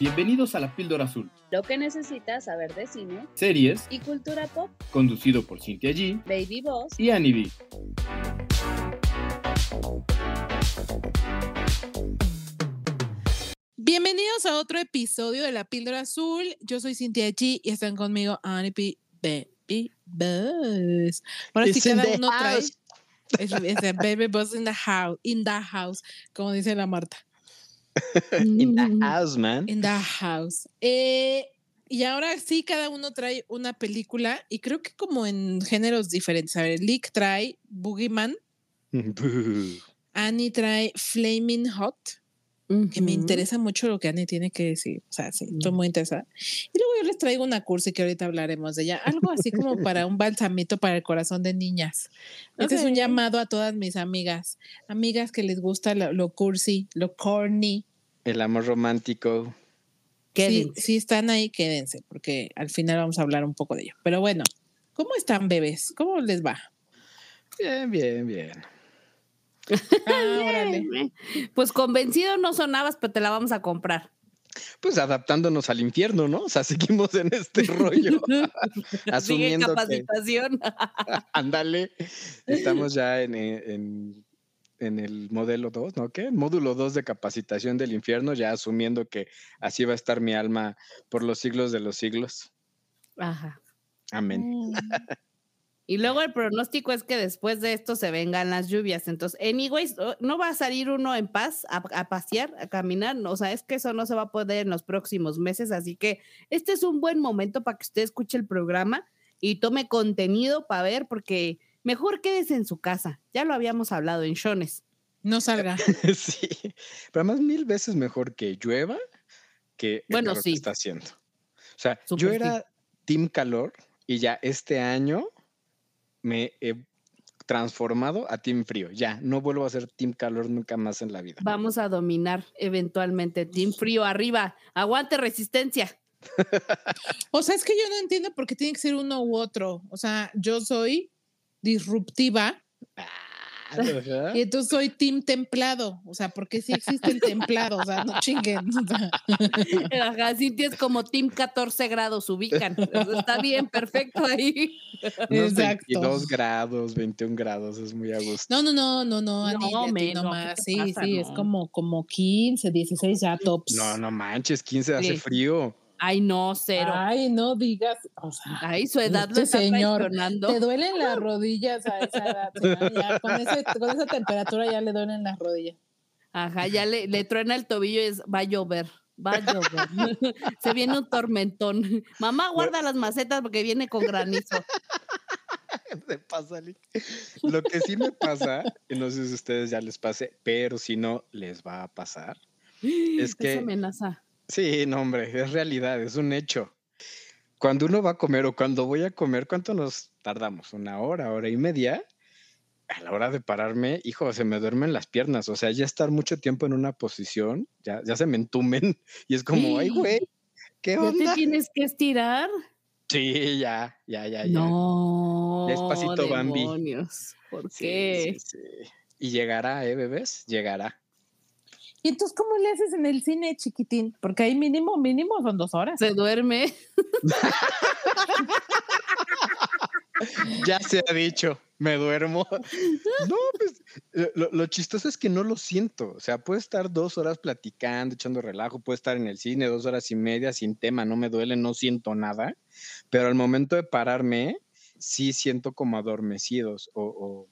Bienvenidos a La Píldora Azul, Lo que necesitas saber de cine series y cultura pop. conducido por Cintia G Baby Boss. y Annie B. Bienvenidos a otro episodio de La Píldora Azul. Yo soy Cintia G y están conmigo Annie P. Baby Buzz. Ahora sí cada the uno trae. Es, es Baby Buzz in the house, in the house, como dice la Marta. In the Mm, house, man. In the house. Eh, y ahora sí, cada uno trae una película y creo que como en géneros diferentes. A ver, Lick trae Boogeyman, Annie trae Flaming Hot, que me interesa mucho lo que Annie tiene que decir. O sea, sí, estoy muy interesada. Y luego yo les traigo una cursi que ahorita hablaremos de ella. Algo así como para un balsamito para el corazón de niñas. Este es un llamado a todas mis amigas. Amigas que les gusta lo, lo cursi, lo corny. El amor romántico. Sí, Quédense. sí están ahí, quédense, porque al final vamos a hablar un poco de ello. Pero bueno, ¿cómo están, bebés? ¿Cómo les va? Bien, bien, bien. Ah. Pues convencido no sonabas, pero te la vamos a comprar. Pues adaptándonos al infierno, ¿no? O sea, seguimos en este rollo. Sigue asumiendo que, capacitación. ándale, estamos ya en, en, en el modelo 2, ¿no? ¿Qué? Módulo 2 de capacitación del infierno, ya asumiendo que así va a estar mi alma por los siglos de los siglos. Ajá. Amén. Mm. Y luego el pronóstico es que después de esto se vengan las lluvias. Entonces, anyways, o- no va a salir uno en paz a, a pasear, a caminar. no, O sea, es que eso no se va a poder en los próximos meses. Así que este es un buen momento para que usted escuche el programa y tome contenido para ver, porque mejor quédese en su casa. Ya lo habíamos hablado en Shones. No salga. sí, pero además mil veces mejor que llueva que el Bueno, que sí. está haciendo. O sea, yo sí. era team calor y ya este año me he transformado a team frío. Ya, no vuelvo a ser team calor nunca más en la vida. Vamos a dominar eventualmente. Team Frío arriba. Aguante resistencia. O sea, es que yo no entiendo por qué tiene que ser uno u otro. O sea, yo soy disruptiva Ajá. y entonces soy team templado. O sea, porque sí existe el templado. O sea, no chinguen. Ajá, Cintia es como Team 14 grados, ubican. Está bien, perfecto ahí. Unos Exacto. 22 grados, 21 grados, es muy a gusto. No, no, no, no, no, Ani, No, menos, no ¿qué más. te Sí, pasa? sí, es No. como, como 15, 16 ya tops. No, no manches, 15 hace Sí. frío. Ay, no, cero. Ay, no digas. O sea, Ay, su edad lo este está señor, traicionando. te duelen las rodillas a esa edad. ya con, ese- con esa temperatura ya le duelen las rodillas. Ajá, ya le, le truena el tobillo y es, va a llover. Va a llover. Se viene un tormentón. Mamá, guarda las macetas porque viene con granizo. Pasa. Lo que sí me pasa, y no sé si a ustedes ya les pase, pero si no les va a pasar. Es que- Esa amenaza. Sí, no, hombre, es realidad, es un hecho. Cuando uno va a comer o cuando voy a comer, ¿cuánto nos tardamos? ¿Una hora, hora y media? A la hora de pararme, hijo, se me duermen las piernas. O sea, ya estar mucho tiempo en una posición, ya, ya se me entumen. Y es como, ay, güey, ¿qué ¿Ya te onda? tienes que estirar? Sí, ya, ya, ya, ya. No. Despacito, Bambi. demonios. ¿Por Sí, qué? sí, sí. Y llegará, ¿eh, bebés? Llegará. ¿Y entonces cómo le haces en el cine, chiquitín? Porque ahí mínimo, mínimo son dos horas. Se duerme. Ya se ha dicho, me duermo. No, pues lo, lo chistoso es que no lo siento. O sea, puedo estar dos horas platicando, echando relajo, puedo estar en el cine dos horas y media sin tema, no me duele, no siento nada. Pero al momento de pararme, sí siento como adormecidos. O, o,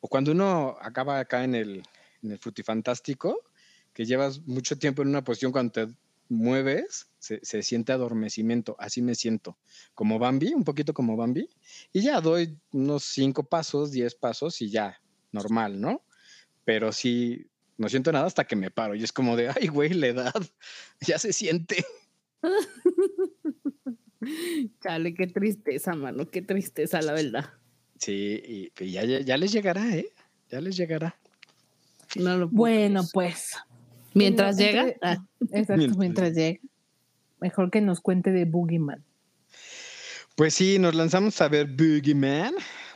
o cuando uno acaba acá en el, en el frutifantástico, que llevas mucho tiempo en una posición cuando te mueves, se, se siente adormecimiento. Así me siento. Como Bambi, un poquito como Bambi. Y ya doy unos cinco pasos, diez pasos y ya, normal, ¿no? Pero sí, no siento nada hasta que me paro. Y es como de, ay, güey, la edad ya se siente. Chale, qué tristeza, mano, qué tristeza, la verdad. Sí, y, y ya, ya, ya les llegará, ¿eh? Ya les llegará. No lo puedo Bueno, pues. Mientras llega. ah, Exacto, Mientras- mientras llega. Mejor que nos cuente de Boogeyman. Pues sí, nos lanzamos a ver Boogeyman,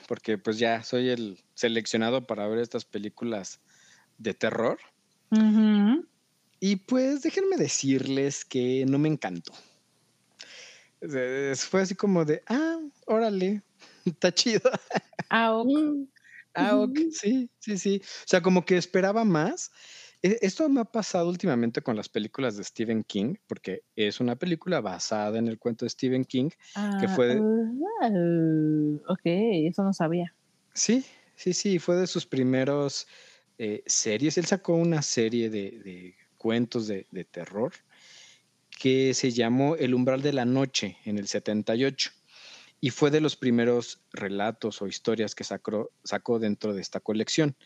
porque pues ya soy el seleccionado para ver estas películas de terror. Y pues déjenme decirles que no me encantó. Fue así como de, ah, órale, está chido. Ah, ok. Ah, ok, sí, sí, sí. O sea, como que esperaba más. E- Esto me ha pasado últimamente con las películas de Stephen King, porque es una película basada en el cuento de Stephen King. Ah, fue- uh, ok, eso no sabía. Sí, sí, sí, fue de sus primeros eh, series. Él sacó una serie de, de cuentos de, de terror que se llamó El umbral de la noche en el 78 y fue de los primeros relatos o historias que sacó, sacó dentro de esta colección.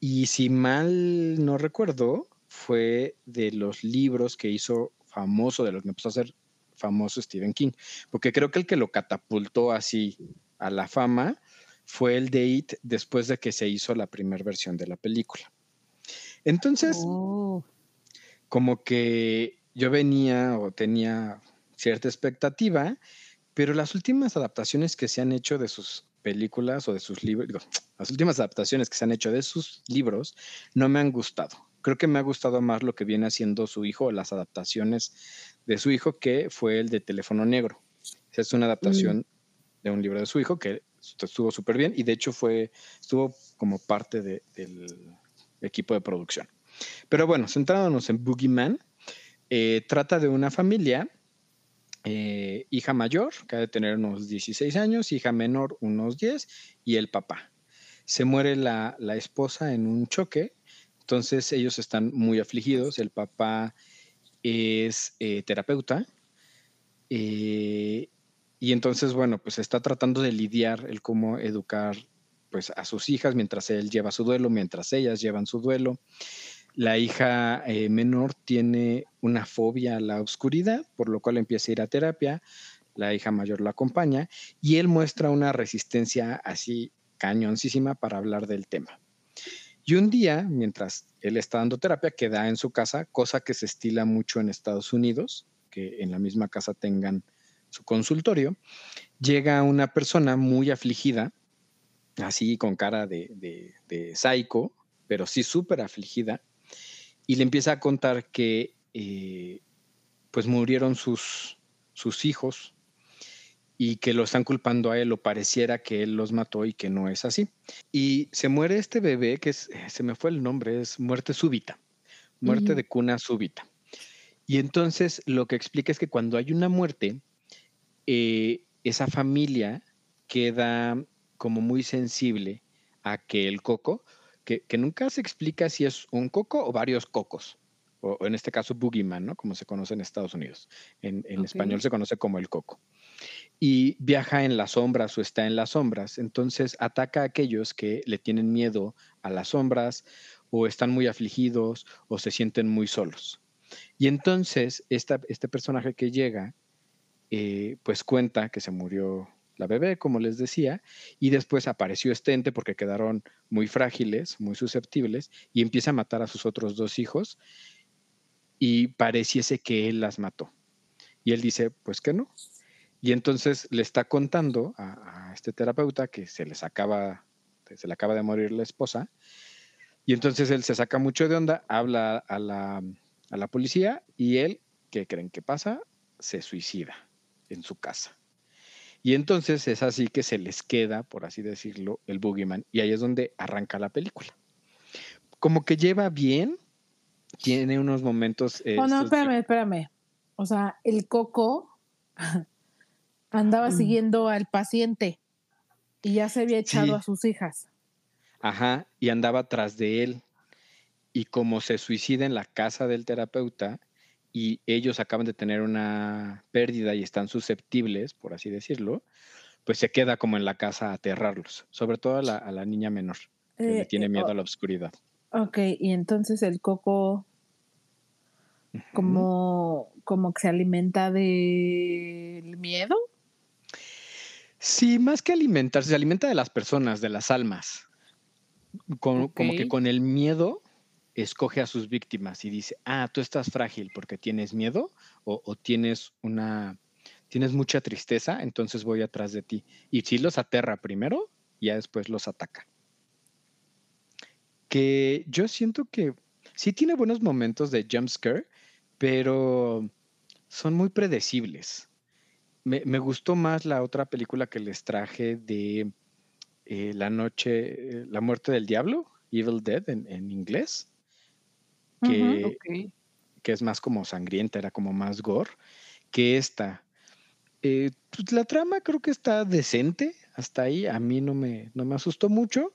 Y si mal no recuerdo, fue de los libros que hizo famoso, de los que empezó a hacer famoso Stephen King, porque creo que el que lo catapultó así a la fama fue el de It después de que se hizo la primera versión de la película. Entonces, Oh. como que yo venía o tenía cierta expectativa, pero las últimas adaptaciones que se han hecho de sus películas o de sus libros, las últimas adaptaciones que se han hecho de sus libros no me han gustado. Creo que me ha gustado más lo que viene haciendo su hijo, las adaptaciones de su hijo, que fue el de Teléfono Negro. Es una adaptación de un libro de su hijo que estuvo súper bien y de hecho fue, estuvo como parte de- del equipo de producción. Pero bueno, centrándonos en Boogeyman, eh, trata de una familia, eh, hija mayor, que ha de tener unos 16 años, hija menor unos 10, y el papá. Se muere la, la esposa en un choque, entonces ellos están muy afligidos, el papá es eh, terapeuta, eh, y entonces, bueno, pues está tratando de lidiar el cómo educar pues a sus hijas mientras él lleva su duelo, mientras ellas llevan su duelo. La hija eh, menor tiene una fobia a la oscuridad, por lo cual empieza a ir a terapia. La hija mayor la acompaña y él muestra una resistencia así cañoncísima para hablar del tema. Y un día, mientras él está dando terapia, queda en su casa, cosa que se estila mucho en Estados Unidos, que en la misma casa tengan su consultorio, llega una persona muy afligida, así con cara de, de, pero sí súper afligida, y le empieza a contar que eh, pues murieron sus, sus hijos y que lo están culpando a él o pareciera que él los mató y que no es así. Y se muere este bebé que es, se me fue el nombre, es muerte súbita, muerte de cuna súbita. Y entonces lo que explica es que cuando hay una muerte, eh, esa familia queda como muy sensible a que el coco, que, que nunca se explica si es un coco o varios cocos, o, o en este caso boogeyman, ¿no? Como se conoce en Estados Unidos. En, español se conoce como el coco. Y viaja en las sombras o está en las sombras, entonces ataca a aquellos que le tienen miedo a las sombras o están muy afligidos o se sienten muy solos. Y entonces esta, este personaje que llega, eh, pues cuenta que se murió la bebé, como les decía, y después apareció este ente porque quedaron muy frágiles, muy susceptibles, y empieza a matar a sus otros dos hijos y pareciese que él las mató. Y él dice, pues que no. Y entonces le está contando a, este terapeuta que se les acaba, se le acaba de morir la esposa, y entonces él se saca mucho de onda, habla a la, a la policía y él, ¿qué creen que pasa? Se suicida en su casa. Y entonces es así que se les queda, por así decirlo, el boogeyman. Y ahí es donde arranca la película. Como que lleva bien, tiene unos momentos... eh, Oh, no, estos de- espérame, espérame. O sea, el coco andaba Mm. siguiendo al paciente y ya se había echado Sí. a sus hijas. Ajá, y andaba atrás de él. Y como se suicida en la casa del terapeuta y ellos acaban de tener una pérdida y están susceptibles, por así decirlo, pues se queda como en la casa a aterrarlos, sobre todo a la, a la niña menor, que le Eh, tiene eh, miedo oh, a la oscuridad. Ok, y entonces el coco como, como que se alimenta del miedo. Sí, más que alimentarse, se alimenta de las personas, de las almas. Con- Como que con el miedo escoge a sus víctimas y dice, ah, tú estás frágil porque tienes miedo o, tienes una, tienes mucha tristeza, entonces voy atrás de ti. Y sí los aterra primero ya después los ataca. Que yo siento que sí tiene buenos momentos de jump scare, pero son muy predecibles. Me, me gustó más la otra película que les traje de eh, La Noche, eh, La Muerte del Diablo, Evil Dead en inglés, que, que es más como sangrienta, era como más gore, que esta. Eh, pues, la trama creo que está decente, hasta ahí a mí no me, no me asustó mucho,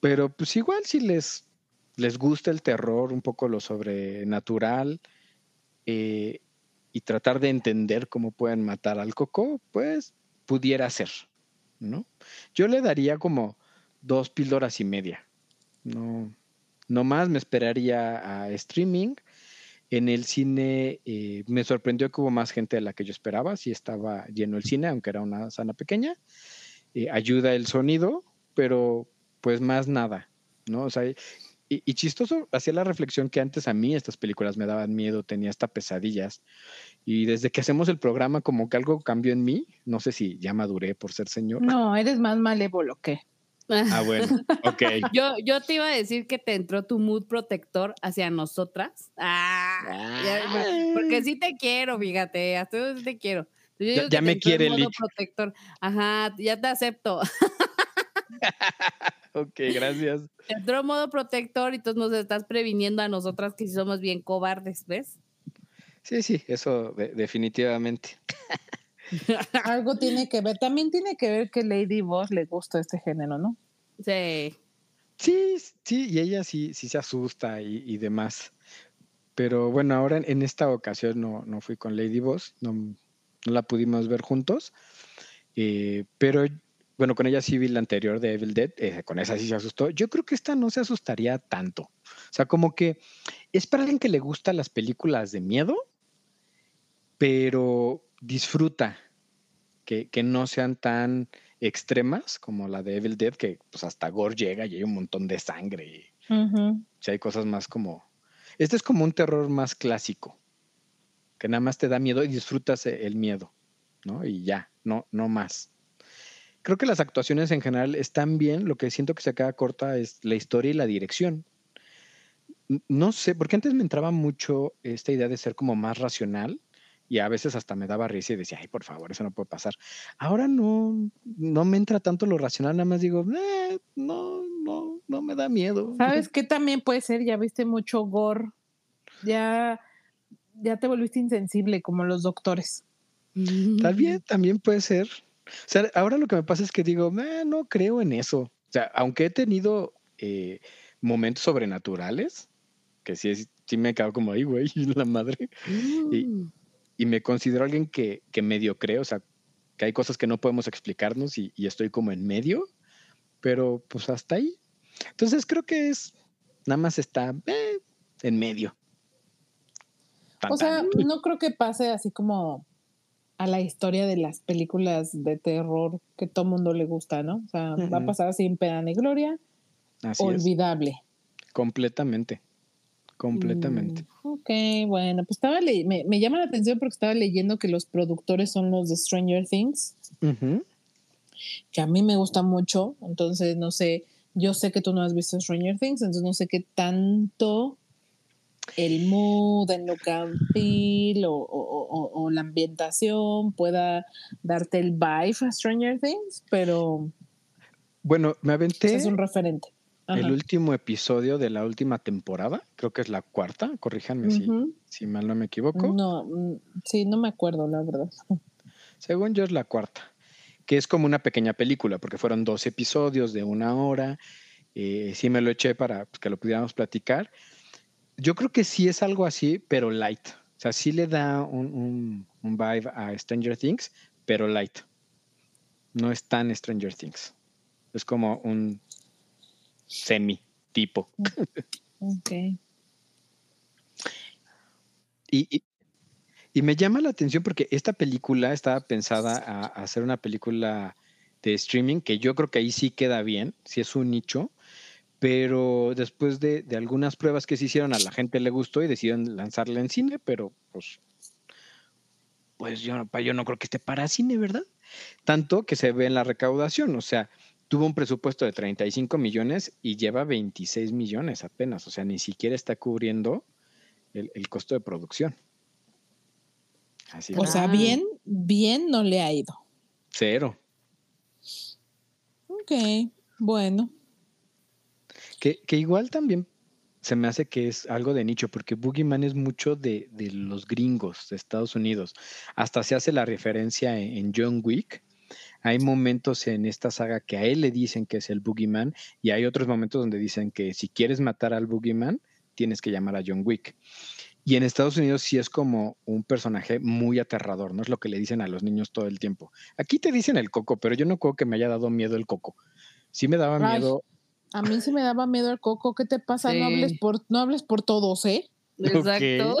pero pues igual si les, les gusta el terror, un poco lo sobrenatural, eh, y tratar de entender cómo pueden matar al coco, pues pudiera ser, ¿no? Yo le daría como dos píldoras y media. No, no más, me esperaría a streaming. En el cine eh, me sorprendió que hubo más gente de la que yo esperaba. Sí estaba lleno el cine, aunque era una sala pequeña. Eh, ayuda el sonido, pero pues más nada, ¿no? O sea, y, y chistoso, hacía la reflexión que antes a mí estas películas me daban miedo, tenía hasta pesadillas. Y desde que hacemos el programa, como que algo cambió en mí. No sé si ya maduré por ser señor. No, eres más malévolo que. Ah, bueno, ok. Yo, yo te iba a decir que te entró tu mood protector hacia nosotras. Ah, porque sí te quiero, fíjate, hasta yo sí te quiero. Yo Ya- me el quiere, modo Lick. protector. Ajá, ya te acepto. ok, gracias. Te entró modo protector y entonces nos estás previniendo a nosotras que sí somos bien cobardes, ¿ves? Sí, sí, eso de- definitivamente. Algo tiene que ver. También tiene que ver que Lady Boss le gusta este género, ¿no? Sí. Sí, sí, y ella sí, sí se asusta y, y demás. Pero bueno, ahora en, en esta ocasión no, no fui con Lady Boss, no, no la pudimos ver juntos. eh, pero bueno, con ella sí vi la anterior de Evil Dead, eh, con esa sí se asustó. Yo creo que esta no se asustaría tanto. O sea, como que es para alguien que le gustan las películas de miedo, pero disfruta que, que no sean tan extremas como la de Evil Dead, que pues hasta gore llega y hay un montón de sangre y Ujú. si hay cosas más como... Este es como un terror más clásico, que nada más te da miedo y disfrutas e- el miedo, ¿no? Y ya, no, no más. Creo que las actuaciones en general están bien, lo que siento que se queda corta es la historia y la dirección. No sé, porque antes me entraba mucho esta idea de ser como más racional y a veces hasta me daba risa y decía, ay, por favor, eso no puede pasar. Ahora no, no me entra tanto lo racional, nada más digo, "Eh, no, no, no me da miedo. ¿Sabes qué también puede ser? Ya viste mucho gore. Ya, ya te volviste insensible como los doctores. Tal bien, también puede ser. O sea, ahora lo que me pasa es que digo, "Ah, no creo en eso. O sea, aunque he tenido eh, momentos sobrenaturales, que sí, sí me he quedado como ahí, güey, la madre. Y- Mm. Y me considero alguien que, que medio creo, o sea, que hay cosas que no podemos explicarnos y, y estoy como en medio, pero pues hasta ahí. Entonces creo que es, nada más está eh, en medio. Tan, O sea, tan. no creo que pase así como a la historia de las películas de terror que todo mundo le gusta, ¿no? O sea, va a pasar sin pena ni gloria, Así es, olvidable. completamente, completamente. Mm, ok, bueno, pues estaba le- me, me llama la atención porque estaba leyendo que los productores son los de Stranger Things, que a mí me gusta mucho, entonces no sé, yo sé que tú no has visto Stranger Things, entonces no sé qué tanto el mood, el look and feel o, o- o- o la ambientación pueda darte el vibe a Stranger Things, pero Bueno, me aventé es un referente. Ajá. el último episodio de la última temporada, creo que es la cuarta, corríjanme si, Ujú. si mal no me equivoco. No, mm, sí, no me acuerdo, la verdad. Según yo es la cuarta, que es como una pequeña película, porque fueron dos episodios de una hora. eh, sí me lo eché para pues, que lo pudiéramos platicar. Yo creo que sí es algo así, pero light. O sea, sí le da un, un- un vibe a Stranger Things, pero light. No es tan Stranger Things. Es como un semi tipo. Ok. Y, y- y me llama la atención porque esta película estaba pensada a, a hacer una película de streaming, que yo creo que ahí sí queda bien, si es un nicho, pero después de, de algunas pruebas que se hicieron, a la gente le gustó y decidieron lanzarla en cine, pero pues, pues yo, no- pa- yo no creo que esté para cine, ¿verdad? Tanto que se ve en la recaudación, o sea, tuvo un presupuesto de 35 millones y lleva 26 millones apenas. O sea, ni siquiera está cubriendo el, el costo de producción. Así O sea, bien, bien no le ha ido. cero. Ok, bueno. Que, que igual también se me hace que es algo de nicho, porque Boogeyman es mucho de, de los gringos de Estados Unidos. Hasta se hace la referencia en, en John Wick. Hay momentos en esta saga que a él le dicen que es el Boogeyman y hay otros momentos donde dicen que si quieres matar al Boogeyman, tienes que llamar a John Wick. Y en Estados Unidos sí es como un personaje muy aterrador, no es lo que le dicen a los niños todo el tiempo. Aquí te dicen el coco, pero yo no creo que me haya dado miedo el coco. Sí me daba Ay. miedo A mí sí me daba miedo el coco. ¿Qué te pasa? No hables por, no hables por todos, ¿eh? Exacto.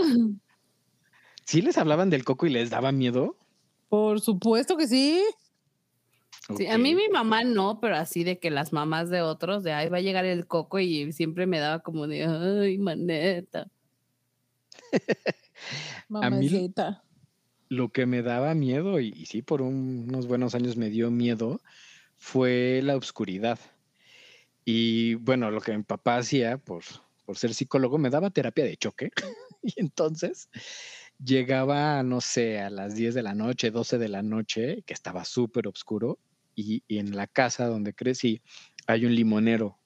¿Sí les hablaban del coco y les daba miedo? Por supuesto que sí. Sí, a mí mi mamá no, pero así de que las mamás de otros, de ahí va a llegar el coco y siempre me daba como de, ay, maneta. A mí- Mamacita. Lo que me daba miedo, y, y sí, por un- unos buenos años me dio miedo, fue la oscuridad. Y bueno, lo que mi papá hacía por, por ser psicólogo, me daba terapia de choque. y entonces llegaba, no sé, a las 10 de la noche, 12 de la noche, que estaba súper oscuro, y, y en la casa donde crecí hay un limonero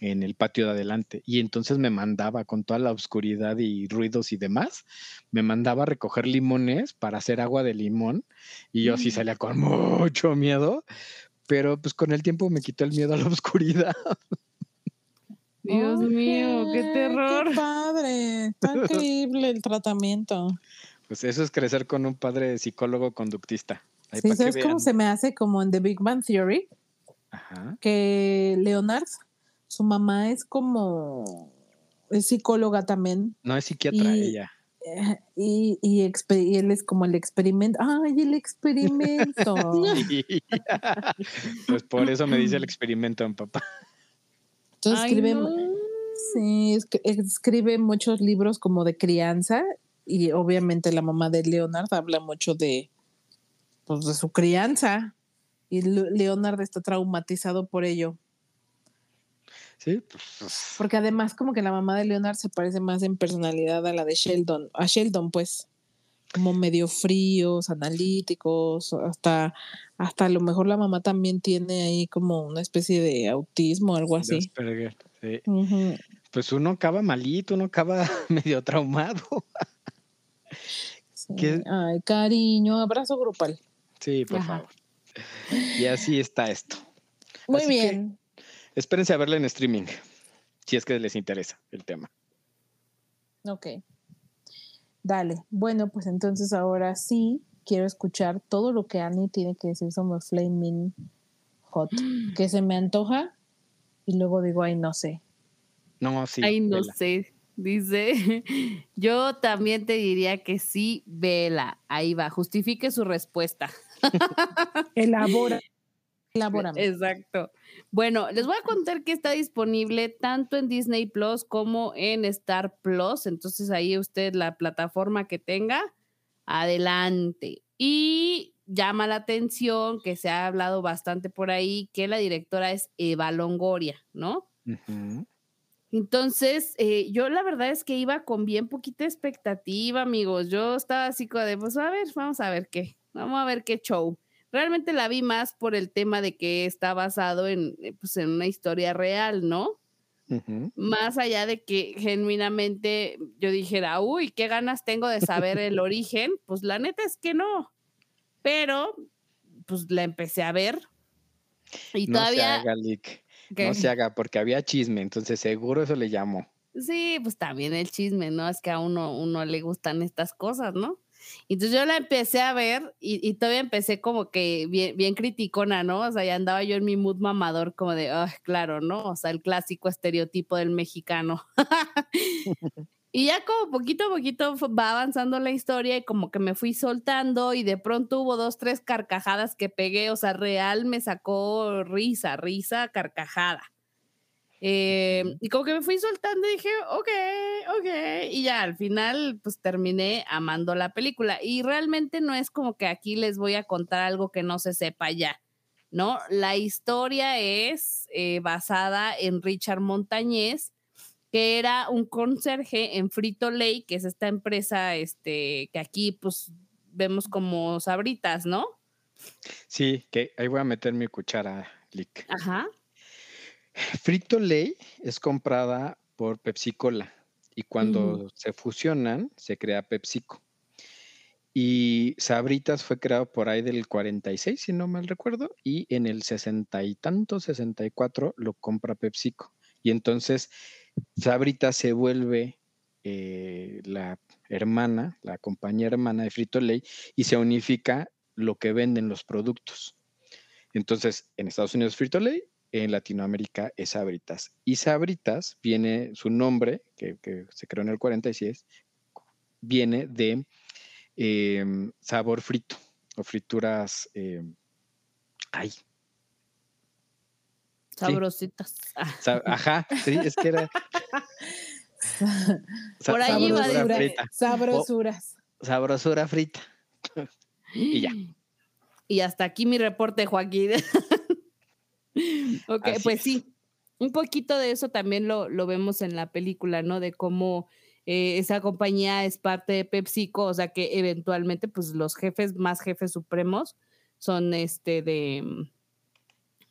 en el patio de adelante. Y entonces me mandaba con toda la oscuridad y ruidos y demás, me mandaba a recoger limones para hacer agua de limón. Y yo sí Mm. salía con mucho miedo, pero pues con el tiempo me quitó el miedo a la oscuridad. Dios mío, qué terror. Qué padre. Está increíble el tratamiento. Pues eso es crecer con un padre psicólogo conductista. Sí, ¿Sabes cómo se me hace como en The Big Bang Theory? Ajá. Que Leonard, su mamá es como es psicóloga también No es psiquiatra Y- ella. eh, y, y, y él es como el experimento. ¡Ay, el experimento! pues por eso me dice el experimento en papá. Entonces Ay, escribe, no. sí, escribe muchos libros como de crianza y obviamente la mamá de Leonard habla mucho de, pues, de su crianza y Le- Leonard está traumatizado por ello. Sí, pues, Porque además como que la mamá de Leonard se parece más en personalidad a la de Sheldon, a Sheldon pues, como medio fríos, analíticos, hasta, hasta a lo mejor la mamá también tiene ahí como una especie de autismo o algo así. Asperger, sí. Ujú. Pues uno acaba malito, uno acaba medio traumado. Ay, cariño, abrazo grupal. Sí, por Ajá. favor. Y así está esto. Muy Así que- bien. Espérense a verla en streaming, si es que les interesa el tema. Ok. Dale. Bueno, pues entonces ahora sí quiero escuchar todo lo que Annie tiene que decir sobre Flaming Hot. Que se me antoja y luego digo, ay, no sé. No, sí. Ay, no vela. sé. Dice, yo también te diría que sí, vela. Ahí va, justifique su respuesta. Elabora. Elabórame. Exacto. Bueno, les voy a contar que está disponible tanto en Disney Plus como en Star Plus. Entonces ahí usted la plataforma que tenga, adelante. Y llama la atención que se ha hablado bastante por ahí que la directora es Eva Longoria, ¿no? Entonces, eh, yo la verdad es que iba con bien poquita expectativa, amigos. Yo estaba así como de, pues a ver, vamos a ver qué, vamos a ver qué show. Realmente la vi más por el tema de que está basado en, eh, pues, en una historia real, ¿no? Más allá de que genuinamente yo dijera, uy, qué ganas tengo de saber el origen, pues la neta es que no. Pero, pues la empecé a ver. Y No se todavía... haga, Lick. ¿qué? No se haga, porque había chisme, entonces seguro eso le llamó. Sí, pues también el chisme, ¿no? Es que a uno, uno le gustan estas cosas, ¿no? Entonces yo la empecé a ver y, todavía empecé como que bien, bien criticona, ¿no? O sea, ya andaba yo en mi mood mamador como de, ah, claro, ¿no? O sea, el clásico estereotipo del mexicano. y ya como poquito a poquito va avanzando la historia y como que me fui soltando y de pronto hubo dos, tres carcajadas que pegué, o sea, real me sacó risa, risa, carcajada. Eh, y como que me fui soltando y dije, ok, ok. Y ya al final, pues terminé amando la película. Y realmente no es como que aquí les voy a contar algo que no se sepa ya. ¿no? La historia es eh, basada en Richard Montañez, que era un conserje en Frito Lay, que es esta empresa este, que aquí pues vemos como sabritas, ¿no? Sí, que ahí voy a meter mi cuchara, Lick. Ajá. Frito Lay es comprada por Pepsi Cola y cuando se fusionan se crea PepsiCo. Y Sabritas fue creado por ahí del 46, si no mal recuerdo, y en el 60 y tanto, 64, lo compra PepsiCo. Y entonces Sabritas se vuelve eh, la hermana, la compañía hermana de Frito Lay, y se unifica lo que venden los productos. Entonces, en Estados Unidos Frito Lay, en Latinoamérica es Sabritas. Y Sabritas viene, su nombre, que, que se creó en el 46, viene de Em, sabor frito o frituras. Em, ay. Sabrositas. ajá, sí, es que era. Por ahí iba a frita. Sabrosuras. sabrosura frita. y ya. Y hasta aquí mi reporte, Joaquín. ok, pues sí. Un poquito de eso también lo, lo vemos en la película, ¿no? De cómo eh, esa compañía es parte de PepsiCo, o sea que eventualmente pues los jefes, más jefes supremos son este de, mm,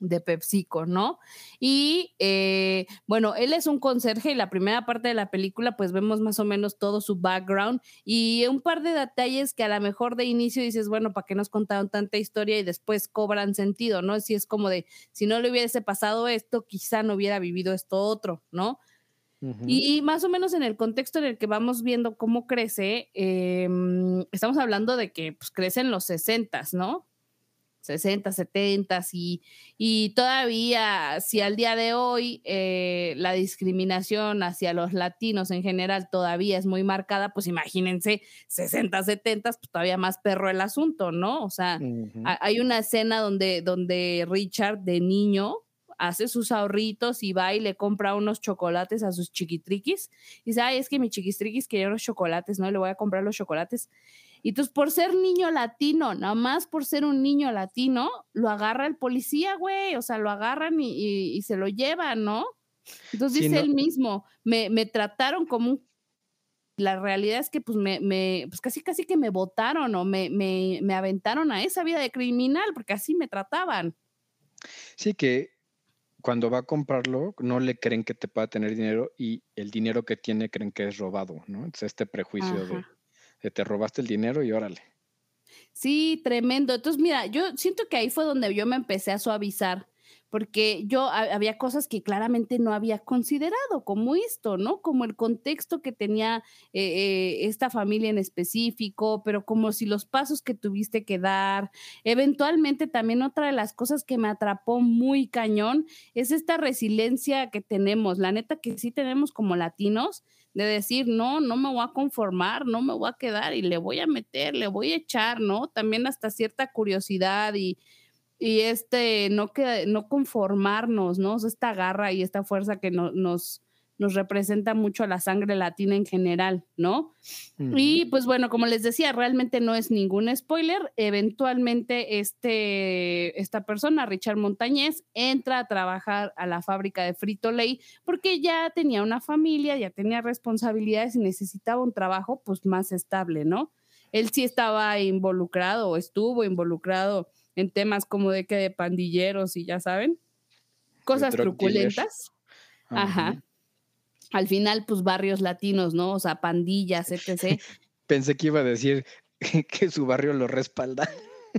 de PepsiCo, ¿no? Y eh, bueno, él es un conserje y la primera parte de la película pues vemos más o menos todo su background y un par de detalles que a lo mejor de inicio dices, bueno, ¿para qué nos contaron tanta historia y después cobran sentido, ¿no? Si es como de, si no le hubiese pasado esto, quizá no hubiera vivido esto otro, ¿no? Y más o menos en el contexto en el que vamos viendo cómo crece, em, estamos hablando de que pues, crece en los 60, ¿no? 60, 70 y, y todavía si al día de hoy eh, la discriminación hacia los latinos en general todavía es muy marcada, pues imagínense 60, 70, pues todavía más perro el asunto, ¿no? O sea, hay una escena donde, donde Richard de niño hace sus ahorritos y va y le compra unos chocolates a sus chiquitriquis. Y dice, ay, es que mi chiquitriquis quería unos chocolates, ¿no? Le voy a comprar los chocolates. Y entonces, por ser niño latino, nada más por ser un niño latino, lo agarra el policía, güey. O sea, lo agarran y, se lo llevan, ¿no? Entonces dice él mismo, me, me trataron como un la realidad es que pues me, me, pues casi casi que me votaron o me, me, me, aventaron a esa vida de criminal porque así me trataban. Sí, que cuando va a comprarlo, no le creen que te pueda tener dinero y el dinero que tiene creen que es robado, ¿no? Entonces este prejuicio de, de, te robaste el dinero y órale. Sí, tremendo. Entonces, mira, yo siento que ahí fue donde yo me empecé a suavizar porque yo había cosas que claramente no había considerado, como esto, ¿no? Como el contexto que tenía eh, eh, esta familia en específico, pero como si los pasos que tuviste que dar. Eventualmente también otra de las cosas que me atrapó muy cañón es esta resiliencia que tenemos, la neta que sí tenemos como latinos, de decir, no, no me voy a conformar, no me voy a quedar y le voy a meter, le voy a echar, ¿no? También hasta cierta curiosidad y y este, no, que, no conformarnos, ¿no? esta garra y esta fuerza que nos, nos representa mucho a la sangre latina en general, ¿no? Y pues bueno, como les decía, realmente no es ningún spoiler. Eventualmente este, esta persona, Richard Montañez, entra a trabajar a la fábrica de Frito Lay porque ya tenía una familia, ya tenía responsabilidades y necesitaba un trabajo pues más estable, ¿no? Él sí estaba involucrado o estuvo involucrado en temas como de que de pandilleros y ya saben, cosas truculentas. Ajá. Al final, pues barrios latinos, ¿no? O sea, pandillas, etc. Pensé que iba a decir que su barrio lo respalda.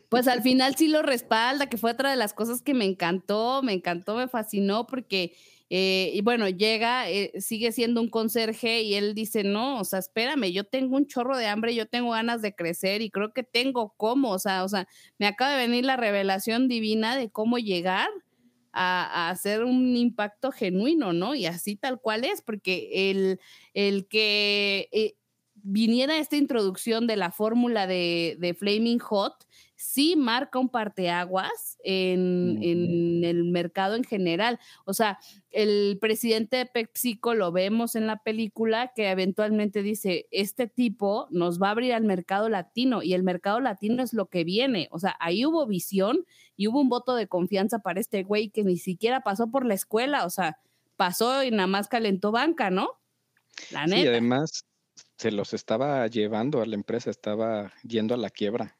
Pues al final sí lo respalda, que fue otra de las cosas que me encantó, me encantó, me fascinó, porque eh, y bueno, llega, eh, sigue siendo un conserje y él dice, no, o sea, espérame, yo tengo un chorro de hambre, yo tengo ganas de crecer y creo que tengo cómo, o sea, o sea, me acaba de venir la revelación divina de cómo llegar a, hacer un impacto genuino, ¿no? Y así tal cual es, porque el, el que... Eh, viniera esta introducción de la fórmula de, de Flaming Hot, sí marca un parteaguas en, en el mercado en general. O sea, el presidente de PepsiCo lo vemos en la película que eventualmente dice, este tipo nos va a abrir al mercado latino y el mercado latino es lo que viene. O sea, ahí hubo visión y hubo un voto de confianza para este güey que ni siquiera pasó por la escuela. O sea, pasó y nada más calentó banca, ¿no? La neta. Sí, además se los estaba llevando a la empresa, estaba yendo a la quiebra.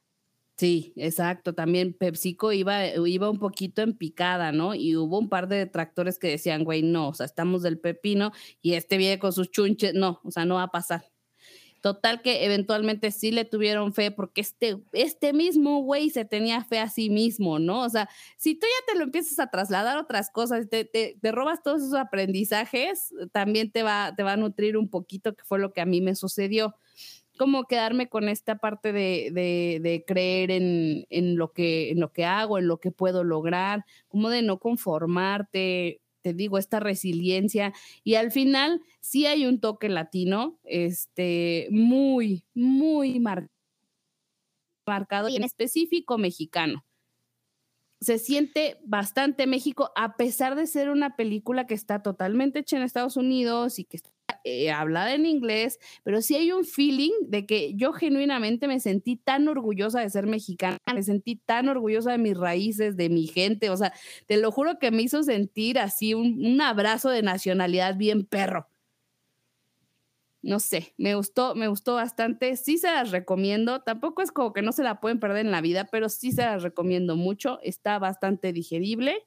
Sí, exacto. También PepsiCo iba, iba un poquito en picada, ¿no? Y hubo un par de detractores que decían, güey, no, o sea, estamos del pepino y este viene con sus chunches, no, o sea, no va a pasar. Total que eventualmente sí le tuvieron fe porque este, este mismo güey se tenía fe a sí mismo, ¿no? O sea, si tú ya te lo empiezas a trasladar a otras cosas, te, te, robas todos esos aprendizajes, también te va, te va a nutrir un poquito, que fue lo que a mí me sucedió como quedarme con esta parte de, de, creer en, en, lo que, en lo que hago, en lo que puedo lograr, como de no conformarte, te digo, esta resiliencia. Y al final sí hay un toque latino, este, muy, muy marcado y en específico mexicano. Se siente bastante México, a pesar de ser una película que está totalmente hecha en Estados Unidos y que está eh, hablada en inglés, pero sí hay un feeling de que yo genuinamente me sentí tan orgullosa de ser mexicana, me sentí tan orgullosa de mis raíces, de mi gente, o sea, te lo juro que me hizo sentir así un, un abrazo de nacionalidad bien perro. No sé, me gustó, me gustó bastante. Sí se las recomiendo. Tampoco es como que no se la pueden perder en la vida, pero sí se las recomiendo mucho. Está bastante digerible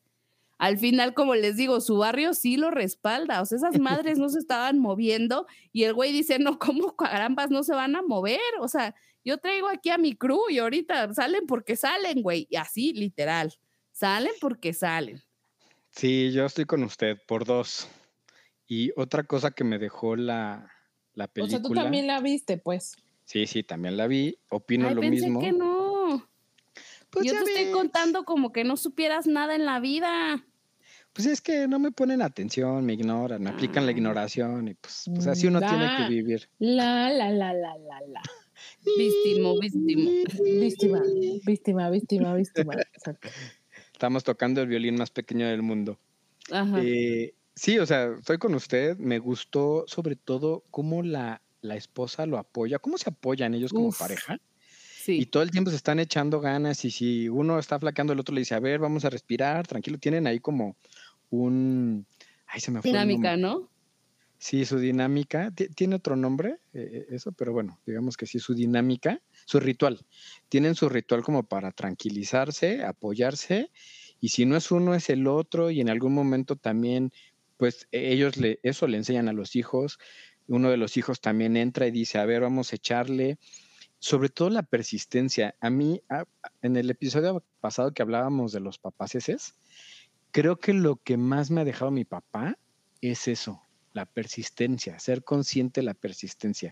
al final, como les digo, su barrio sí lo respalda. O sea, esas madres no se estaban moviendo y el güey dice, no, ¿cómo carambas no se van a mover? O sea, yo traigo aquí a mi crew y ahorita salen porque salen, güey. Y así, literal. Salen porque salen. Sí, yo estoy con usted por dos. Y otra cosa que me dejó la, la película. O sea, tú también la viste, pues. Sí, sí, también la vi. Opino lo mismo. Que no. Pues Yo te estoy contando como que no supieras nada en la vida. Pues es que no me ponen atención, me ignoran, me aplican la ah. ignoración y pues, pues así uno tiene que vivir. La, la, la, la, la, la. Víctimo, víctimo. Víctima, víctima, víctima, víctima. Estamos tocando el violín más pequeño del mundo. Ajá. Eh, sí, o sea, estoy con usted. Me gustó sobre todo cómo la, la esposa lo apoya, cómo se apoyan ellos como pareja. Y todo el tiempo se están echando ganas y si uno está flaqueando, el otro le dice, a ver, vamos a respirar, tranquilo. Tienen ahí como un... Ay, se me fue Dinámica, ¿no? Sí, su dinámica. Tiene otro nombre, eh, eh, eso, pero bueno, digamos que sí, su dinámica, su ritual. Tienen su ritual como para tranquilizarse, apoyarse, y si no es uno, es el otro, y en algún momento también, pues e, ellos le, eso le enseñan a los hijos. Uno de los hijos también entra y dice, a ver, vamos a echarle sobre todo la persistencia. A mí, en el episodio pasado que hablábamos de los papaceses, creo que lo que más me ha dejado mi papá es eso, la persistencia, ser consciente de la persistencia.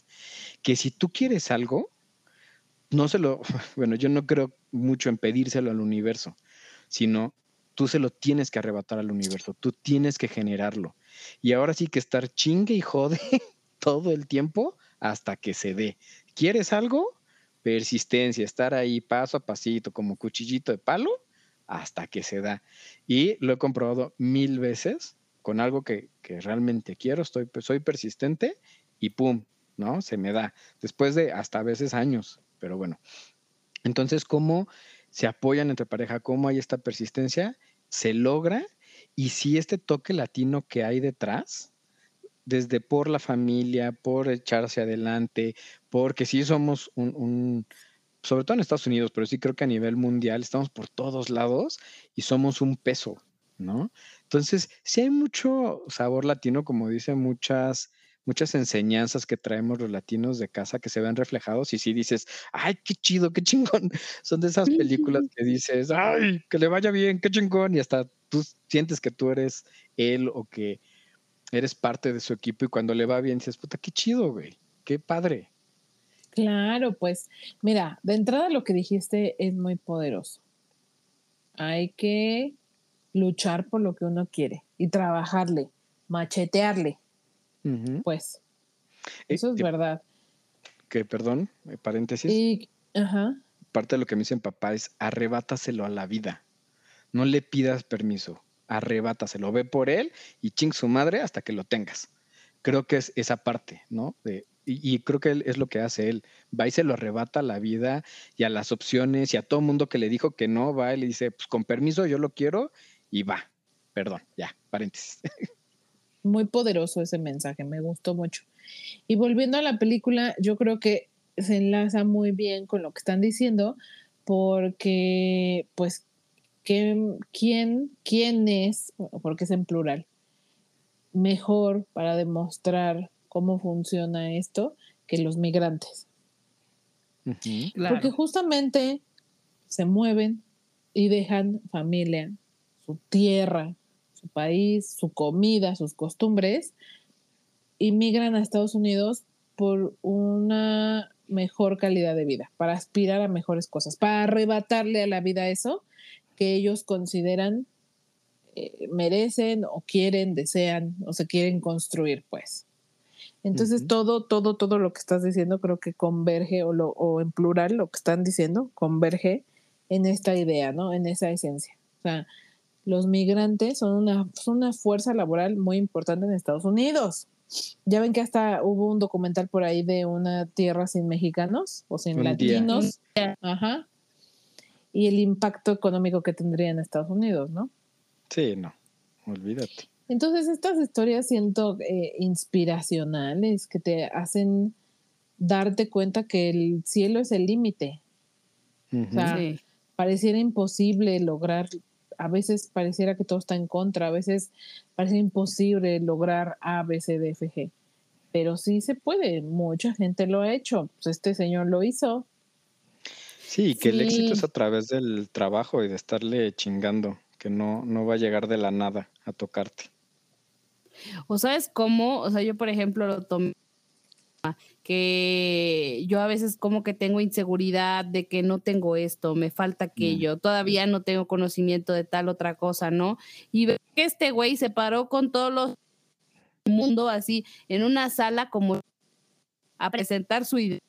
Que si tú quieres algo, no se lo, bueno, yo no creo mucho en pedírselo al universo, sino tú se lo tienes que arrebatar al universo, tú tienes que generarlo. Y ahora sí que estar chingue y jode todo el tiempo hasta que se dé. ¿Quieres algo? Persistencia, estar ahí paso a pasito, como cuchillito de palo, hasta que se da. Y lo he comprobado mil veces con algo que, realmente quiero, soy persistente y pum, ¿no? Se me da. Después de hasta a veces años, pero bueno. Entonces, ¿cómo se apoyan entre pareja? ¿Cómo hay esta persistencia? Se logra y si este toque latino que hay detrás, desde por la familia, por echarse adelante, porque sí somos un, sobre todo en Estados Unidos, pero sí creo que a nivel mundial estamos por todos lados y somos un peso, ¿no? Entonces, sí hay mucho sabor latino, como dicen muchas muchas enseñanzas que traemos los latinos de casa que se ven reflejados y sí dices, ay, qué chido, qué chingón. Son de esas películas que dices, ay, que le vaya bien, qué chingón. Y hasta tú sientes que tú eres él o que eres parte de su equipo y cuando le va bien dices, puta, qué chido, güey, qué padre. Claro, pues mira, de entrada lo que dijiste es muy poderoso. Hay que luchar por lo que uno quiere y trabajarle, machetearle. Pues, eso es verdad. que, perdón, eh, paréntesis, Y, ajá. parte de lo que me dice mi papá es arrebátaselo a la vida. No le pidas permiso, arrebátaselo, ve por él y ching su madre hasta que lo tengas. Creo que es esa parte, ¿no? De- y, creo que es lo que hace él. Va y se lo arrebata a la vida y a las opciones y a todo mundo que le dijo que no, va y le dice, pues con permiso yo lo quiero y va. Perdón, ya, paréntesis. Muy poderoso ese mensaje, me gustó mucho. Y volviendo a la película, yo creo que se enlaza muy bien con lo que están diciendo, porque, pues, ¿quién, quién, quién es, porque es en plural, mejor para demostrar cómo funciona esto que los migrantes? Claro. Porque justamente se mueven y dejan familia, su tierra, su país, su comida, sus costumbres, y migran a Estados Unidos por una mejor calidad de vida, para aspirar a mejores cosas, para arrebatarle a la vida eso que ellos consideran eh, merecen o quieren, desean o se quieren construir, pues. Entonces todo, todo, todo lo que estás diciendo creo que converge o, lo, o en plural lo que están diciendo converge en esta idea, ¿no? En esa esencia. O sea, los migrantes son una, son una fuerza laboral muy importante en Estados Unidos. Ya ven que hasta hubo un documental por ahí de una tierra sin mexicanos o sin Un día. latinos. Ajá. Y el impacto económico que tendría en Estados Unidos, ¿no? Sí, no, olvídate. Entonces, estas historias siento eh, inspiracionales que te hacen darte cuenta que el cielo es el límite. Ujú. sea, Sí. Pareciera imposible lograr, a veces pareciera que todo está en contra, a veces parece imposible lograr A, B, C, D, F, G. Pero sí se puede, mucha gente lo ha hecho. Pues este señor lo hizo. Sí, que el éxito es a través del trabajo y de estarle chingando, que no, no va a llegar de la nada a tocarte. O sabes cómo, o sea, yo por ejemplo lo tomé que yo a veces como que tengo inseguridad de que no tengo esto, me falta aquello, todavía no tengo conocimiento de tal otra cosa, ¿no? Y veo que este güey se paró con todos los mundo así en una sala como a presentar su idea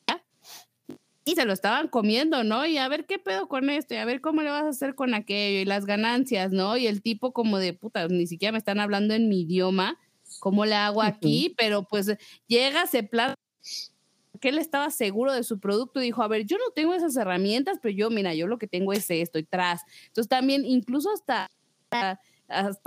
y se lo estaban comiendo, ¿no? Y a ver qué pedo con esto, y a ver cómo le vas a hacer con aquello, y las ganancias, ¿no? Y el tipo como de puta, ni siquiera me están hablando en mi idioma, ¿cómo le hago aquí? Pero pues llega, se planta, que él estaba seguro de su producto y dijo, a ver, yo no tengo esas herramientas, pero yo, mira, yo lo que tengo es esto y tras. Entonces también, incluso hasta, hasta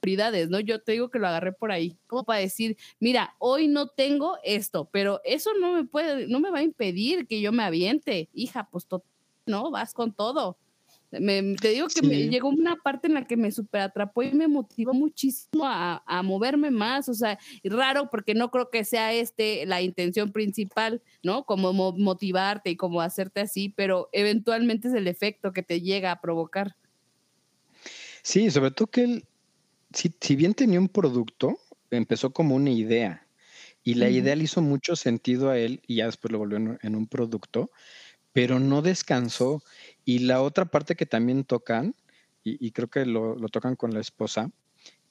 prioridades, ¿no? Yo te digo que lo agarré por ahí, como para decir, mira, hoy no tengo esto, pero eso no me puede, no me va a impedir que yo me aviente, hija, pues no, vas con todo. Me, te digo que me llegó una parte en la que me super atrapó y me motivó muchísimo a, a moverme más, o sea, raro porque no creo que sea este la intención principal, ¿no? Como mo- motivarte y como hacerte así, pero eventualmente es el efecto que te llega a provocar. Sí, sobre todo que él, si, si bien tenía un producto, empezó como una idea. Y la idea le hizo mucho sentido a él y ya después lo volvió en, en un producto, pero no descansó. Y la otra parte que también tocan, y, creo que lo, lo tocan con la esposa,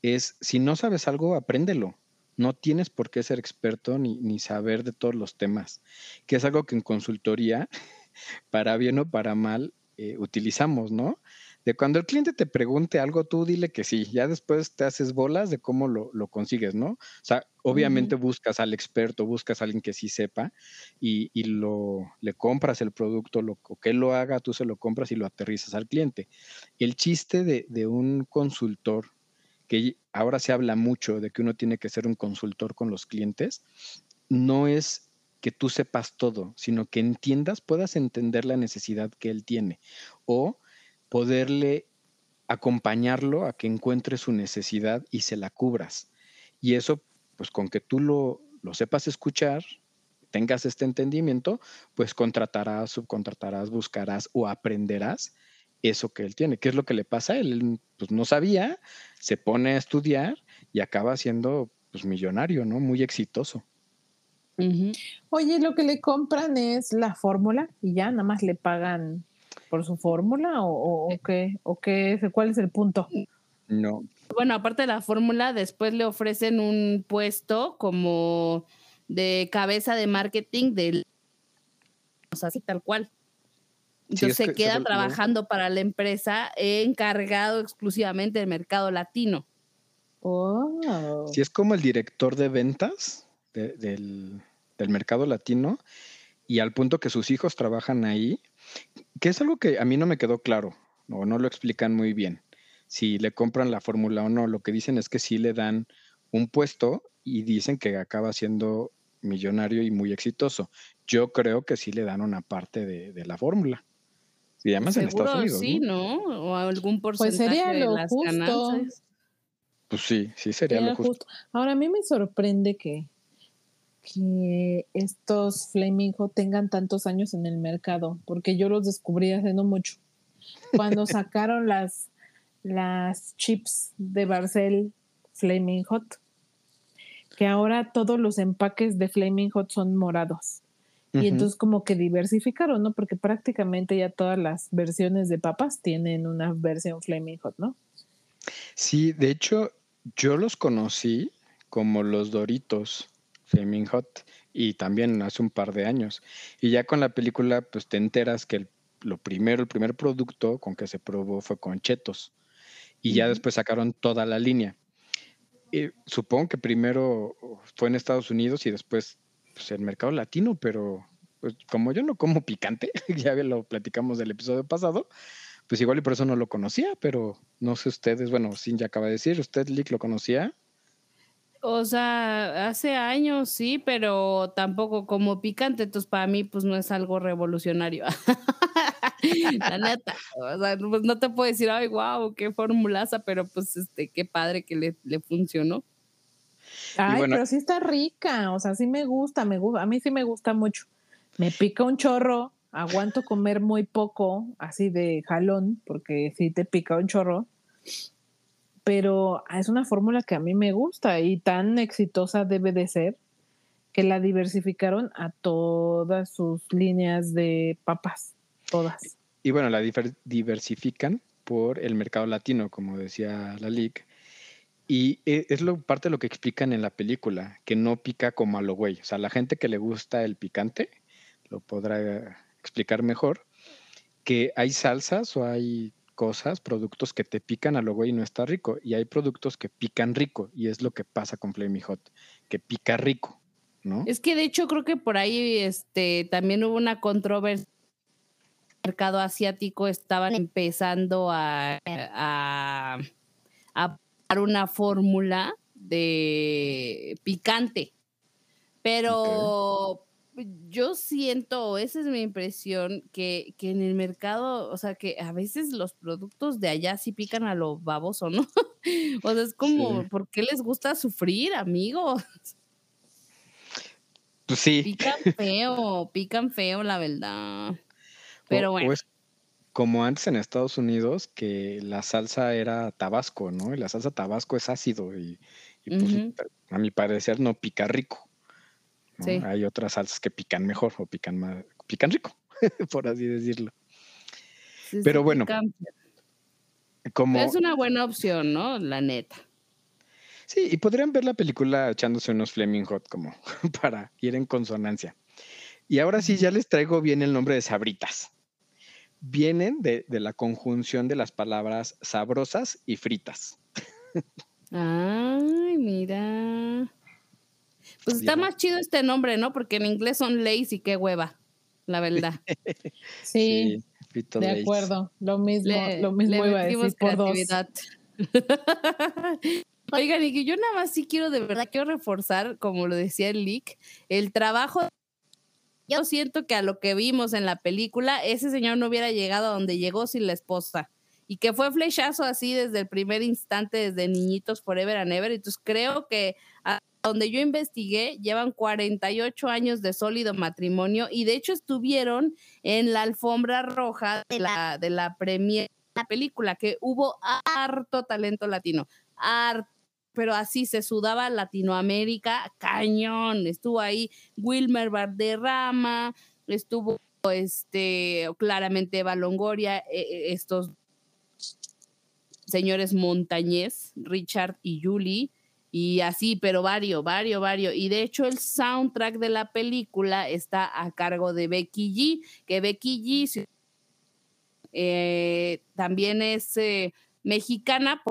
es si no sabes algo, apréndelo. No tienes por qué ser experto ni, ni saber de todos los temas, que es algo que en consultoría, para bien o para mal, eh, utilizamos, ¿no? De cuando el cliente te pregunte algo, tú dile que sí, ya después te haces bolas de cómo lo, lo consigues, ¿no? O sea, obviamente buscas al experto, buscas a alguien que sí sepa y, y lo, le compras el producto, lo o que él lo haga, tú se lo compras y lo aterrizas al cliente. El chiste de, de un consultor, que ahora se habla mucho de que uno tiene que ser un consultor con los clientes, no es que tú sepas todo, sino que entiendas, puedas entender la necesidad que él tiene o poderle acompañarlo a que encuentre su necesidad y se la cubras. Y eso, pues con que tú lo, lo sepas escuchar, tengas este entendimiento, pues contratarás, subcontratarás, buscarás o aprenderás eso que él tiene. ¿Qué es lo que le pasa él? Pues, no sabía, se pone a estudiar y acaba siendo pues, millonario, ¿no? Muy exitoso. Oye, lo que le compran es la fórmula y ya nada más le pagan por su fórmula o, o- o qué, o qué, cuál es el punto. No, Bueno, aparte de la fórmula, después le ofrecen un puesto como de cabeza de marketing del, o sea, así tal cual. Entonces se queda trabajando para la empresa encargado exclusivamente del mercado latino. Oh. Sí, es como el director de ventas del, del mercado latino y al punto que sus hijos trabajan ahí, que es algo que a mí no me quedó claro o no lo explican muy bien. Si le compran la fórmula o no, lo que dicen es que sí le dan un puesto y dicen que acaba siendo millonario y muy exitoso. Yo creo que sí le dan una parte de, la fórmula. Y además en Estados Unidos. Sí, ¿no? O algún pues porcentaje pues sería lo de las justo. ganancias. Pues sí, sí sería, lo justo. Ahora a mí me sorprende que, que estos Flaming Hot tengan tantos años en el mercado, porque yo los descubrí hace no mucho. Cuando sacaron las, las chips de Barcel Flaming Hot, que ahora todos los empaques de Flaming Hot son morados. Y entonces como que diversificaron, ¿no? Porque prácticamente ya todas las versiones de papas tienen una versión Flaming Hot, ¿no? Sí, de hecho, yo los conocí como los Doritos Flaming Hot y también hace un par de años. Y ya con la película, pues te enteras que lo primero, el primer producto con que se probó fue con Chetos. Y ya después sacaron toda la línea. Y supongo que primero fue en Estados Unidos y después pues, el mercado latino, pero pues, como yo no como picante, ya lo platicamos del episodio pasado, pues igual y por eso no lo conocía, pero no sé ustedes, bueno, Sin ya acaba de decir, ¿usted, Lick, lo conocía? O sea, hace años sí, pero tampoco como picante, entonces para mí pues no es algo revolucionario. la neta, o sea, pues no te puedo decir, ay, wow, qué formulaza, pero pues este, qué padre que le, le funcionó. Ay, pero sí está rica, o sea, sí me gusta, me gusta, a mí sí me gusta mucho. Me pica un chorro, aguanto comer muy poco, así de jalón, porque sí te pica un chorro. Pero es una fórmula que a mí me gusta y tan exitosa debe de ser que la diversificaron a todas sus líneas de papas, todas. Y bueno, la diversifican por el mercado latino, como decía la LIC. Y e, es lo, parte de lo que explican en la película, que no pica como a lo güey. O sea, la gente que le gusta el picante lo podrá explicar mejor, que hay salsas o hay cosas, productos que te pican a lo güey y no está rico. Y hay productos que pican rico y es lo que pasa con Flaming Hot, que pica rico, ¿no? Es que de hecho creo que por ahí este, también hubo una controversia. El mercado asiático estaban empezando a, a, a una fórmula de picante. Pero yo siento, esa es mi impresión, que, que, en el mercado, o sea, que a veces los productos de allá sí pican a lo baboso, ¿no? o sea, es como, ¿por qué les gusta sufrir, amigos? Pues sí. Pican feo, pican feo, la verdad. Pero bueno como antes en Estados Unidos, que la salsa era tabasco, ¿no? Y la salsa tabasco es ácido y, pues, a mi parecer no pica rico. Hay otras salsas que pican mejor o pican más, pican rico, por así decirlo. Pero bueno, como... Es una buena opción, ¿no? La neta. Sí, y podrían ver la película echándose unos Fleming Hot como para ir en consonancia. Y ahora sí, ya les traigo bien el nombre de Sabritas vienen de, la conjunción de las palabras sabrosas y fritas. Ay, mira. Pues está más chido este nombre, ¿no? Porque en inglés son lazy y qué hueva, la verdad. sí, de acuerdo. Lo mismo, lo mismo iba a decir por dos. Oigan, y que yo nada más sí quiero, de verdad, quiero reforzar, como lo decía el leak, el trabajo yo siento que a lo que vimos en la película, ese señor no hubiera llegado a donde llegó sin la esposa. Y que fue flechazo así desde el primer instante, desde niñitos forever and ever. Entonces creo que a donde yo investigué, llevan 48 años de sólido matrimonio y de hecho estuvieron en la alfombra roja de la, de la premier la película, que hubo harto talento latino, harto pero así se sudaba Latinoamérica, cañón. Estuvo ahí Wilmer Valderrama, estuvo este, claramente Eva Longoria, e, e, estos señores montañés, Richard y Julie, y así, pero vario, vario, vario. Y de hecho el soundtrack de la película está a cargo de Becky G, que Becky G eh, también es eh, mexicana.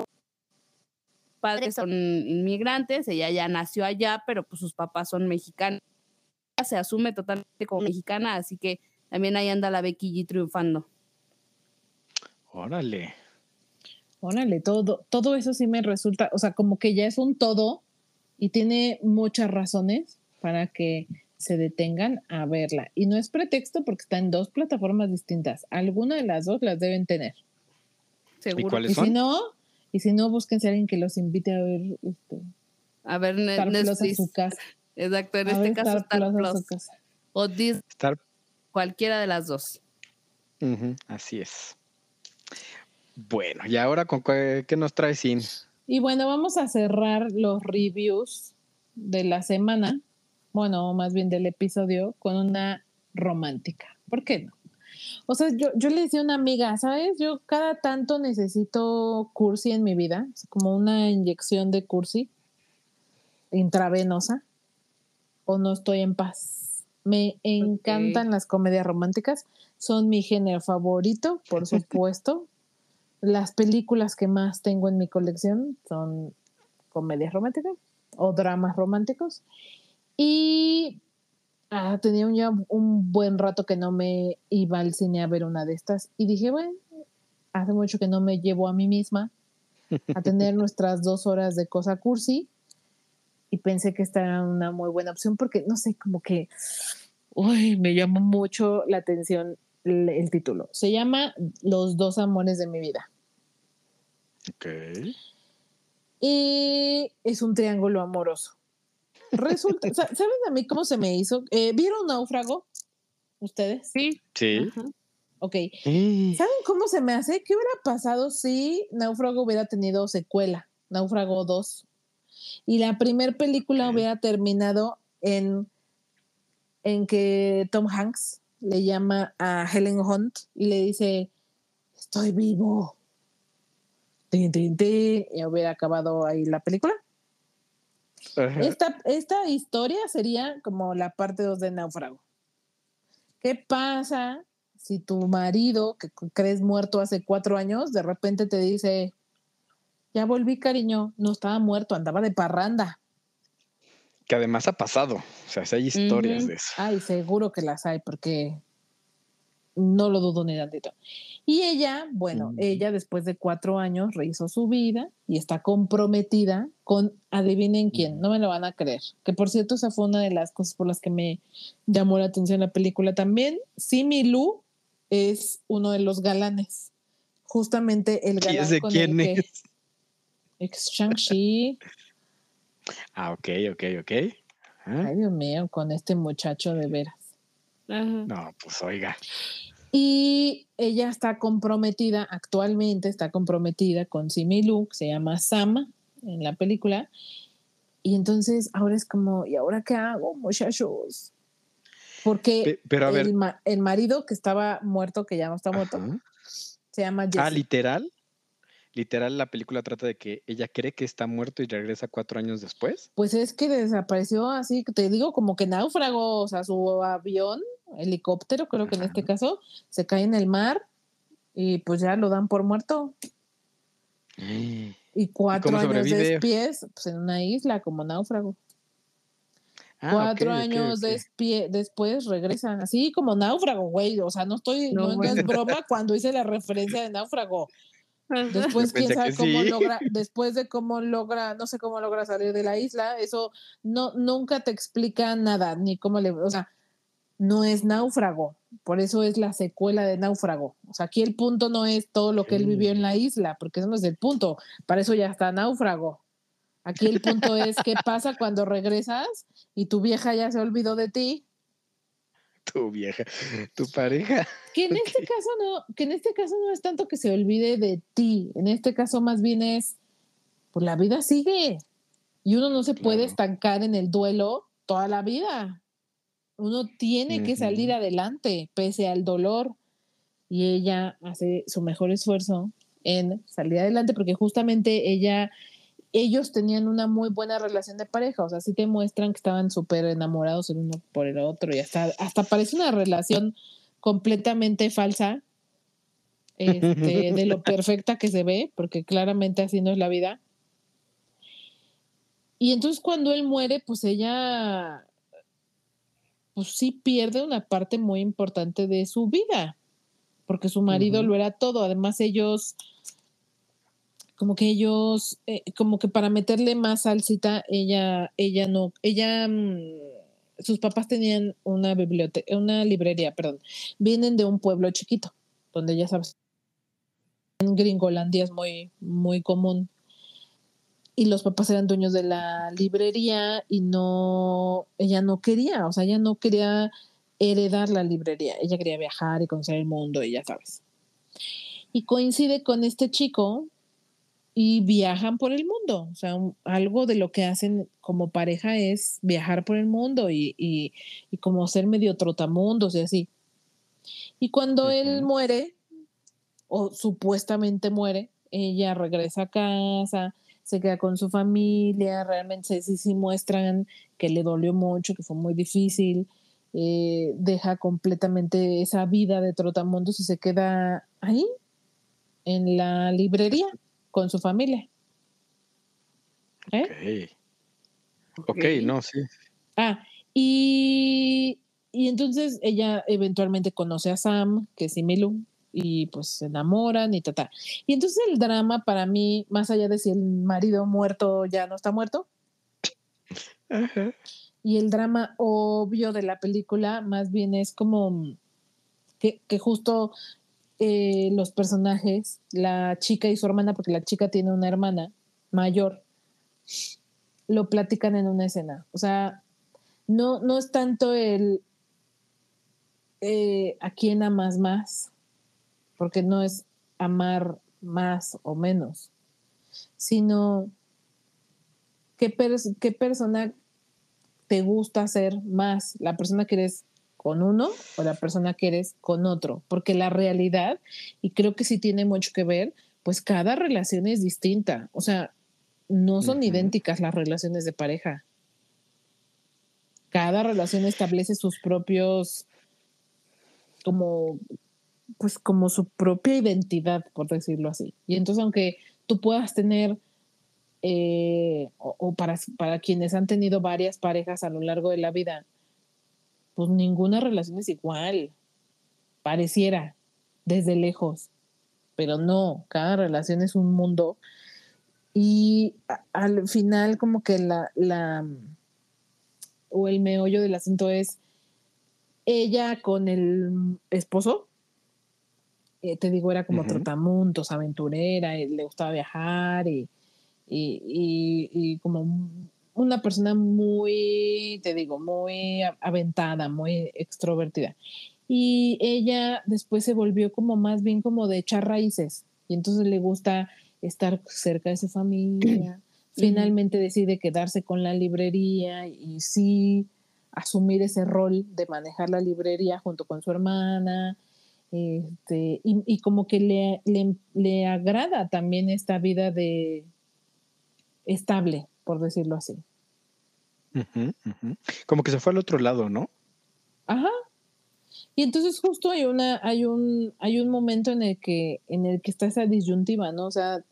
Padres son inmigrantes, ella ya nació allá, pero pues sus papás son mexicanos. Se asume totalmente como mexicana, así que también ahí anda la Becky G triunfando. Órale. Órale, todo, todo eso sí me resulta, o sea, como que ya es un todo y tiene muchas razones para que se detengan a verla. Y no es pretexto porque está en dos plataformas distintas. Alguna de las dos las deben tener. Seguro. ¿Y cuáles Y son? si no, y si no, búsquense a alguien que los invite a ver este, A ver, Star Plus a su casa. Exacto, en A este caso Star Plus a Plus su casa. o Disney, Star- cualquiera de las dos. Así es. Bueno, y ahora con qué, qué nos trae Sin? Y bueno, vamos a cerrar los reviews de la semana, bueno, más bien del episodio, con una romántica. ¿Por qué no? O sea, yo, yo le decía a una amiga, ¿sabes? Yo cada tanto necesito cursi en mi vida, es como una inyección de cursi intravenosa, o no estoy en paz. Me encantan las comedias románticas, son mi género favorito, por supuesto. Las películas que más tengo en mi colección son comedias románticas o dramas románticos. Y ah, tenía un, ya un buen rato que no me iba al cine a ver una de estas. Y dije, bueno, hace mucho que no me llevo a mí misma a tener nuestras dos horas de cosa cursi. Y pensé que esta era una muy buena opción porque, no sé, como que uy, me llamó mucho la atención el, el título. Se llama Los dos amores de mi vida. Ok. Y es un triángulo amoroso. Resulta, sa- ¿saben a mí cómo se me hizo? Eh, ¿Vieron Náufrago? ¿Ustedes? Sí. Sí. Ajá. Ok. ¿Saben cómo se me hace? ¿Qué hubiera pasado si Náufrago hubiera tenido secuela? Náufrago 2. Y la primera película hubiera terminado en, en que Tom Hanks le llama a Helen Hunt y le dice, estoy vivo. Tin, tin, tin, y hubiera acabado ahí la película. Ajá. Esta, esta historia sería como la parte 2 de Náufrago. ¿Qué pasa si tu marido, que crees muerto hace cuatro años, de repente te dice, ya volví, cariño, no estaba muerto, andaba de parranda? Que además ha pasado. O sea, sí hay historias de eso. Ay, seguro que las hay, porque no lo dudo ni tantito. Y ella, bueno, ella después de cuatro años rehizo su vida y está comprometida con, adivinen quién, no me lo van a creer. Que por cierto, esa fue una de las cosas por las que me llamó la atención la película también. Simi Lu es uno de los galanes. Justamente el ¿Y galán ese con quién el que es? Shang-Chi. Ah, ok, ok, ok. Ah, Ay, Dios mío, con este muchacho de veras. Ajá. No, pues oiga. Y ella está comprometida, actualmente está comprometida con Simi Lu, que se llama Sama en la película. Y entonces ahora es como, ¿y ahora qué hago, muchachos? Porque Pe- Pero a ver. el, ma- el marido que estaba muerto, que ya no está muerto, ajá. se llama Jesse. Ah, literal. Literal, la película trata de que ella cree que está muerto y regresa cuatro años después. Pues es que desapareció así, te digo, como que náufrago, o sea, su avión, helicóptero, creo que en este caso, se cae en el mar y pues ya lo dan por muerto. Y cuatro cómo años después, pues en una isla como náufrago. Ah, cuatro años ok. despie- después regresan, así como náufrago, güey. O sea, no estoy, No, no, no bueno. es broma cuando hice la referencia de náufrago. Después, Yo pensé quién sabe que cómo sí. logra, después de cómo logra, no sé cómo logra salir de la isla, eso no, nunca te explica nada, ni cómo le, o sea, no es náufrago. Por eso es la secuela de náufrago. O sea, aquí el punto no es todo lo que él vivió en la isla, porque eso no es el punto. Para eso ya está náufrago. Aquí el punto es qué pasa cuando regresas y tu vieja ya se olvidó de ti. Tu vieja, tu pareja. Que en este caso no, que en este caso no es tanto que se olvide de ti. En este caso más bien es, pues la vida sigue. Y uno no se puede Claro. estancar en el duelo toda la vida. Uno tiene que salir adelante pese al dolor. Y ella hace su mejor esfuerzo en salir adelante porque justamente ella ellos tenían una muy buena relación de pareja, o sea, sí te muestran que estaban súper enamorados el uno por el otro y hasta, hasta parece una relación completamente falsa este, de lo perfecta que se ve, porque claramente así no es la vida. Y entonces cuando él muere, pues ella, pues sí pierde una parte muy importante de su vida, porque su marido lo era todo. Además ellos, como que ellos, eh, como que para meterle más salsita, ella, ella no, ella, mm, sus papás tenían una biblioteca, una librería, perdón, vienen de un pueblo chiquito, donde ya sabes, en Gringolandia es muy, muy común y los papás eran dueños de la librería y no, ella no quería, o sea, ella no quería heredar la librería, ella quería viajar y conocer el mundo y ya sabes. Y coincide con este chico y viajan por el mundo, o sea, algo de lo que hacen como pareja es viajar por el mundo y, y, como ser medio trotamundos y así. Y cuando él muere, o supuestamente muere, ella regresa a casa, se queda con su familia, realmente sí, sí muestran que le dolió mucho, que fue muy difícil, eh, deja completamente esa vida de trotamundos y se queda ahí, en la librería, con su familia. ¿Eh? Ok, no, sí. Ah, y, y entonces ella eventualmente conoce a Sam, que es Similu, y pues se enamoran y ta, Y entonces el drama para mí, más allá de si el marido muerto ya no está muerto, y el drama obvio de la película más bien es como que, justo eh, los personajes, la chica y su hermana, porque la chica tiene una hermana mayor, lo platican en una escena. O sea, no, no es tanto el eh, a quién amas más, porque no es amar más o menos, sino qué, qué persona te gusta ser más, la persona que eres con uno o la persona que eres con otro, porque la realidad, y creo que sí tiene mucho que ver, pues cada relación es distinta, o sea, no son idénticas las relaciones de pareja. Cada relación establece sus propios como pues como su propia identidad, por decirlo así. Y entonces, aunque tú puedas tener, eh, o, para, para quienes han tenido varias parejas a lo largo de la vida, pues ninguna relación es igual. Pareciera, desde lejos. Pero no, cada relación es un mundo. Y al final, como que la, la, o el meollo del asunto es ella con el esposo, eh, te digo, era como trotamundos, aventurera, le gustaba viajar y, y, como una persona muy, te digo, muy aventada, muy extrovertida. Y ella después se volvió como más bien como de echar raíces y entonces le gusta estar cerca de su familia. Finalmente decide quedarse con la librería y sí asumir ese rol de manejar la librería junto con su hermana este, y, como que le, le, agrada también esta vida de estable, por decirlo así. Como que se fue al otro lado, ¿no? Ajá. Y entonces justo hay una, hay un, hay un momento en el que, en el que está esa disyuntiva, ¿no? O sea,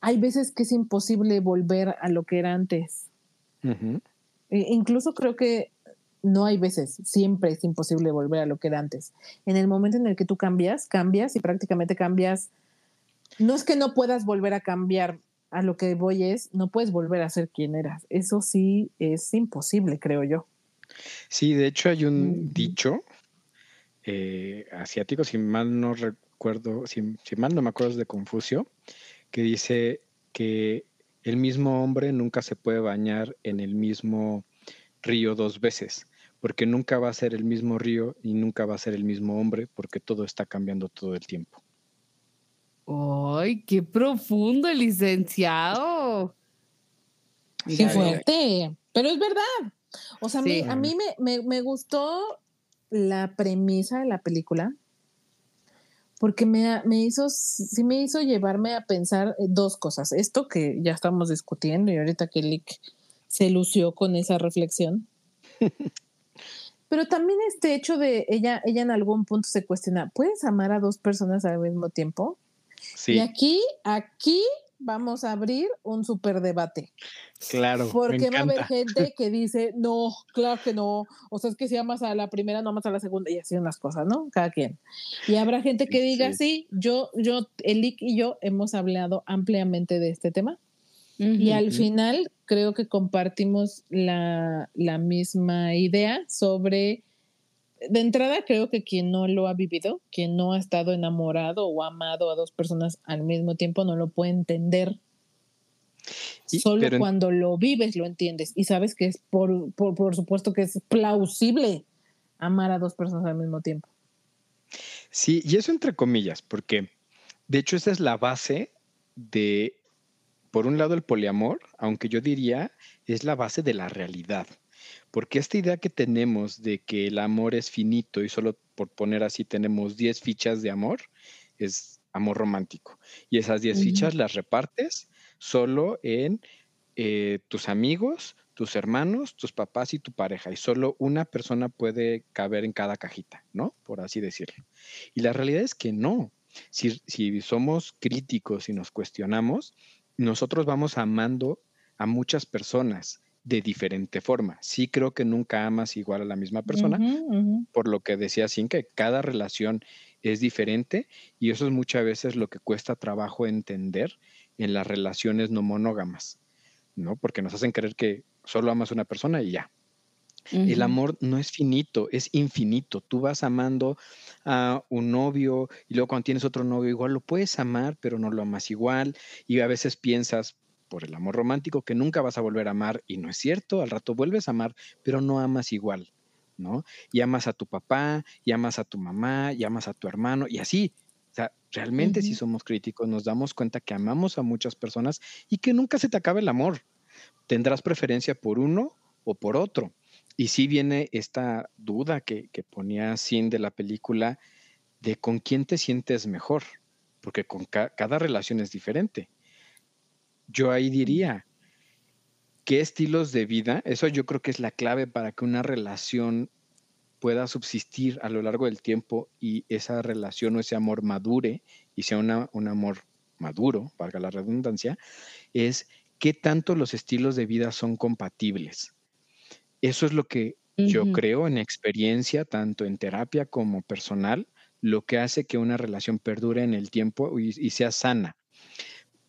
hay veces que es imposible volver a lo que era antes. E incluso creo que no hay veces, siempre es imposible volver a lo que era antes. En el momento en el que tú cambias, cambias y prácticamente cambias. No es que no puedas volver a cambiar, a lo que voy es, no puedes volver a ser quien eras. Eso sí es imposible, creo yo. Sí, de hecho hay un dicho eh, asiático, si mal no recuerdo, si, si mal no me acuerdo es de Confucio, que dice que el mismo hombre nunca se puede bañar en el mismo río dos veces porque nunca va a ser el mismo río y nunca va a ser el mismo hombre, porque todo está cambiando todo el tiempo. ¡Ay, qué profundo, licenciado! Qué fuerte, pero es verdad. O sea, a mí me, me, gustó la premisa de la película, porque me, me hizo, sí me hizo llevarme a pensar dos cosas. Esto que ya estamos discutiendo y ahorita que Lick se lució con esa reflexión. Pero también este hecho de ella, ella en algún punto se cuestiona, ¿puedes amar a dos personas al mismo tiempo? Sí. Y aquí, aquí vamos a abrir un súper debate. Claro. Porque va a haber gente que dice, no, claro que no. O sea, es que si amas a la primera, no amas a la segunda, y así unas cosas, ¿no? Cada quien. Y habrá gente que diga, sí, yo, yo, Elik y yo hemos hablado ampliamente de este tema. Y al final creo que compartimos la, la misma idea sobre de entrada creo que quien no lo ha vivido, quien no ha estado enamorado o amado a dos personas al mismo tiempo, no lo puede entender. Solo cuando lo vives lo entiendes y sabes que es por, por, por, supuesto que es plausible amar a dos personas al mismo tiempo. Sí, y eso entre comillas, porque de hecho esa es la base de, por un lado, el poliamor, aunque yo diría es la base de la realidad. Porque esta idea que tenemos de que el amor es finito y solo por poner así tenemos 10 fichas de amor, es amor romántico. Y esas 10 fichas las repartes solo en eh, tus amigos, tus hermanos, tus papás y tu pareja. Y solo una persona puede caber en cada cajita, ¿no? Por así decirlo. Y la realidad es que no. Si, si somos críticos y nos cuestionamos, nosotros vamos amando a muchas personas de diferente forma. Sí creo que nunca amas igual a la misma persona, por lo que decía Sin que cada relación es diferente y eso es muchas veces lo que cuesta trabajo entender en las relaciones no monógamas, ¿no? Porque nos hacen creer que solo amas a una persona y ya. El amor no es finito, es infinito. Tú vas amando a un novio y luego cuando tienes otro novio igual lo puedes amar, pero no lo amas igual y a veces piensas, por el amor romántico que nunca vas a volver a amar y no es cierto, al rato vuelves a amar, pero no amas igual, ¿no? Y amas a tu papá, y amas a tu mamá, y amas a tu hermano y así. O sea, realmente si somos críticos nos damos cuenta que amamos a muchas personas y que nunca se te acaba el amor. Tendrás preferencia por uno o por otro. Y sí viene esta duda que, que ponía Sin de la película de con quién te sientes mejor, porque con cada relación es diferente yo ahí diría, ¿qué estilos de vida? Eso yo creo que es la clave para que una relación pueda subsistir a lo largo del tiempo y esa relación o ese amor madure y sea un amor maduro, valga la redundancia, es qué tanto los estilos de vida son compatibles. Eso es lo que yo creo en experiencia, tanto en terapia como personal, lo que hace que una relación perdure en el tiempo y sea sana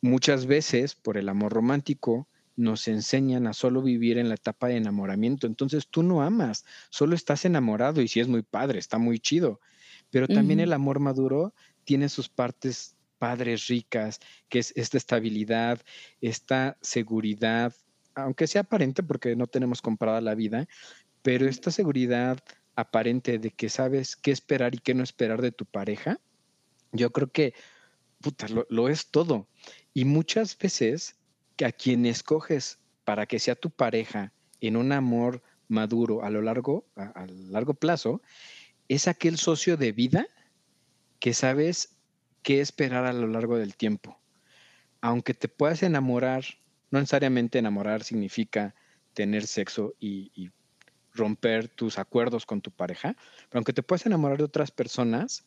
muchas veces por el amor romántico nos enseñan a solo vivir en la etapa de enamoramiento. Entonces tú no amas, solo estás enamorado y si es muy padre, está muy chido. Pero también el amor maduro tiene sus partes padres ricas, que es esta estabilidad, esta seguridad, aunque sea aparente porque no tenemos comprada la vida, pero esta seguridad aparente de que sabes qué esperar y qué no esperar de tu pareja, yo creo que puta, lo es todo. Y muchas veces que a quien escoges para que sea tu pareja en un amor maduro a lo largo, a, largo plazo, es aquel socio de vida que sabes qué esperar a lo largo del tiempo. Aunque te puedas enamorar, no necesariamente enamorar significa tener sexo y, y romper tus acuerdos con tu pareja, pero aunque te puedas enamorar de otras personas,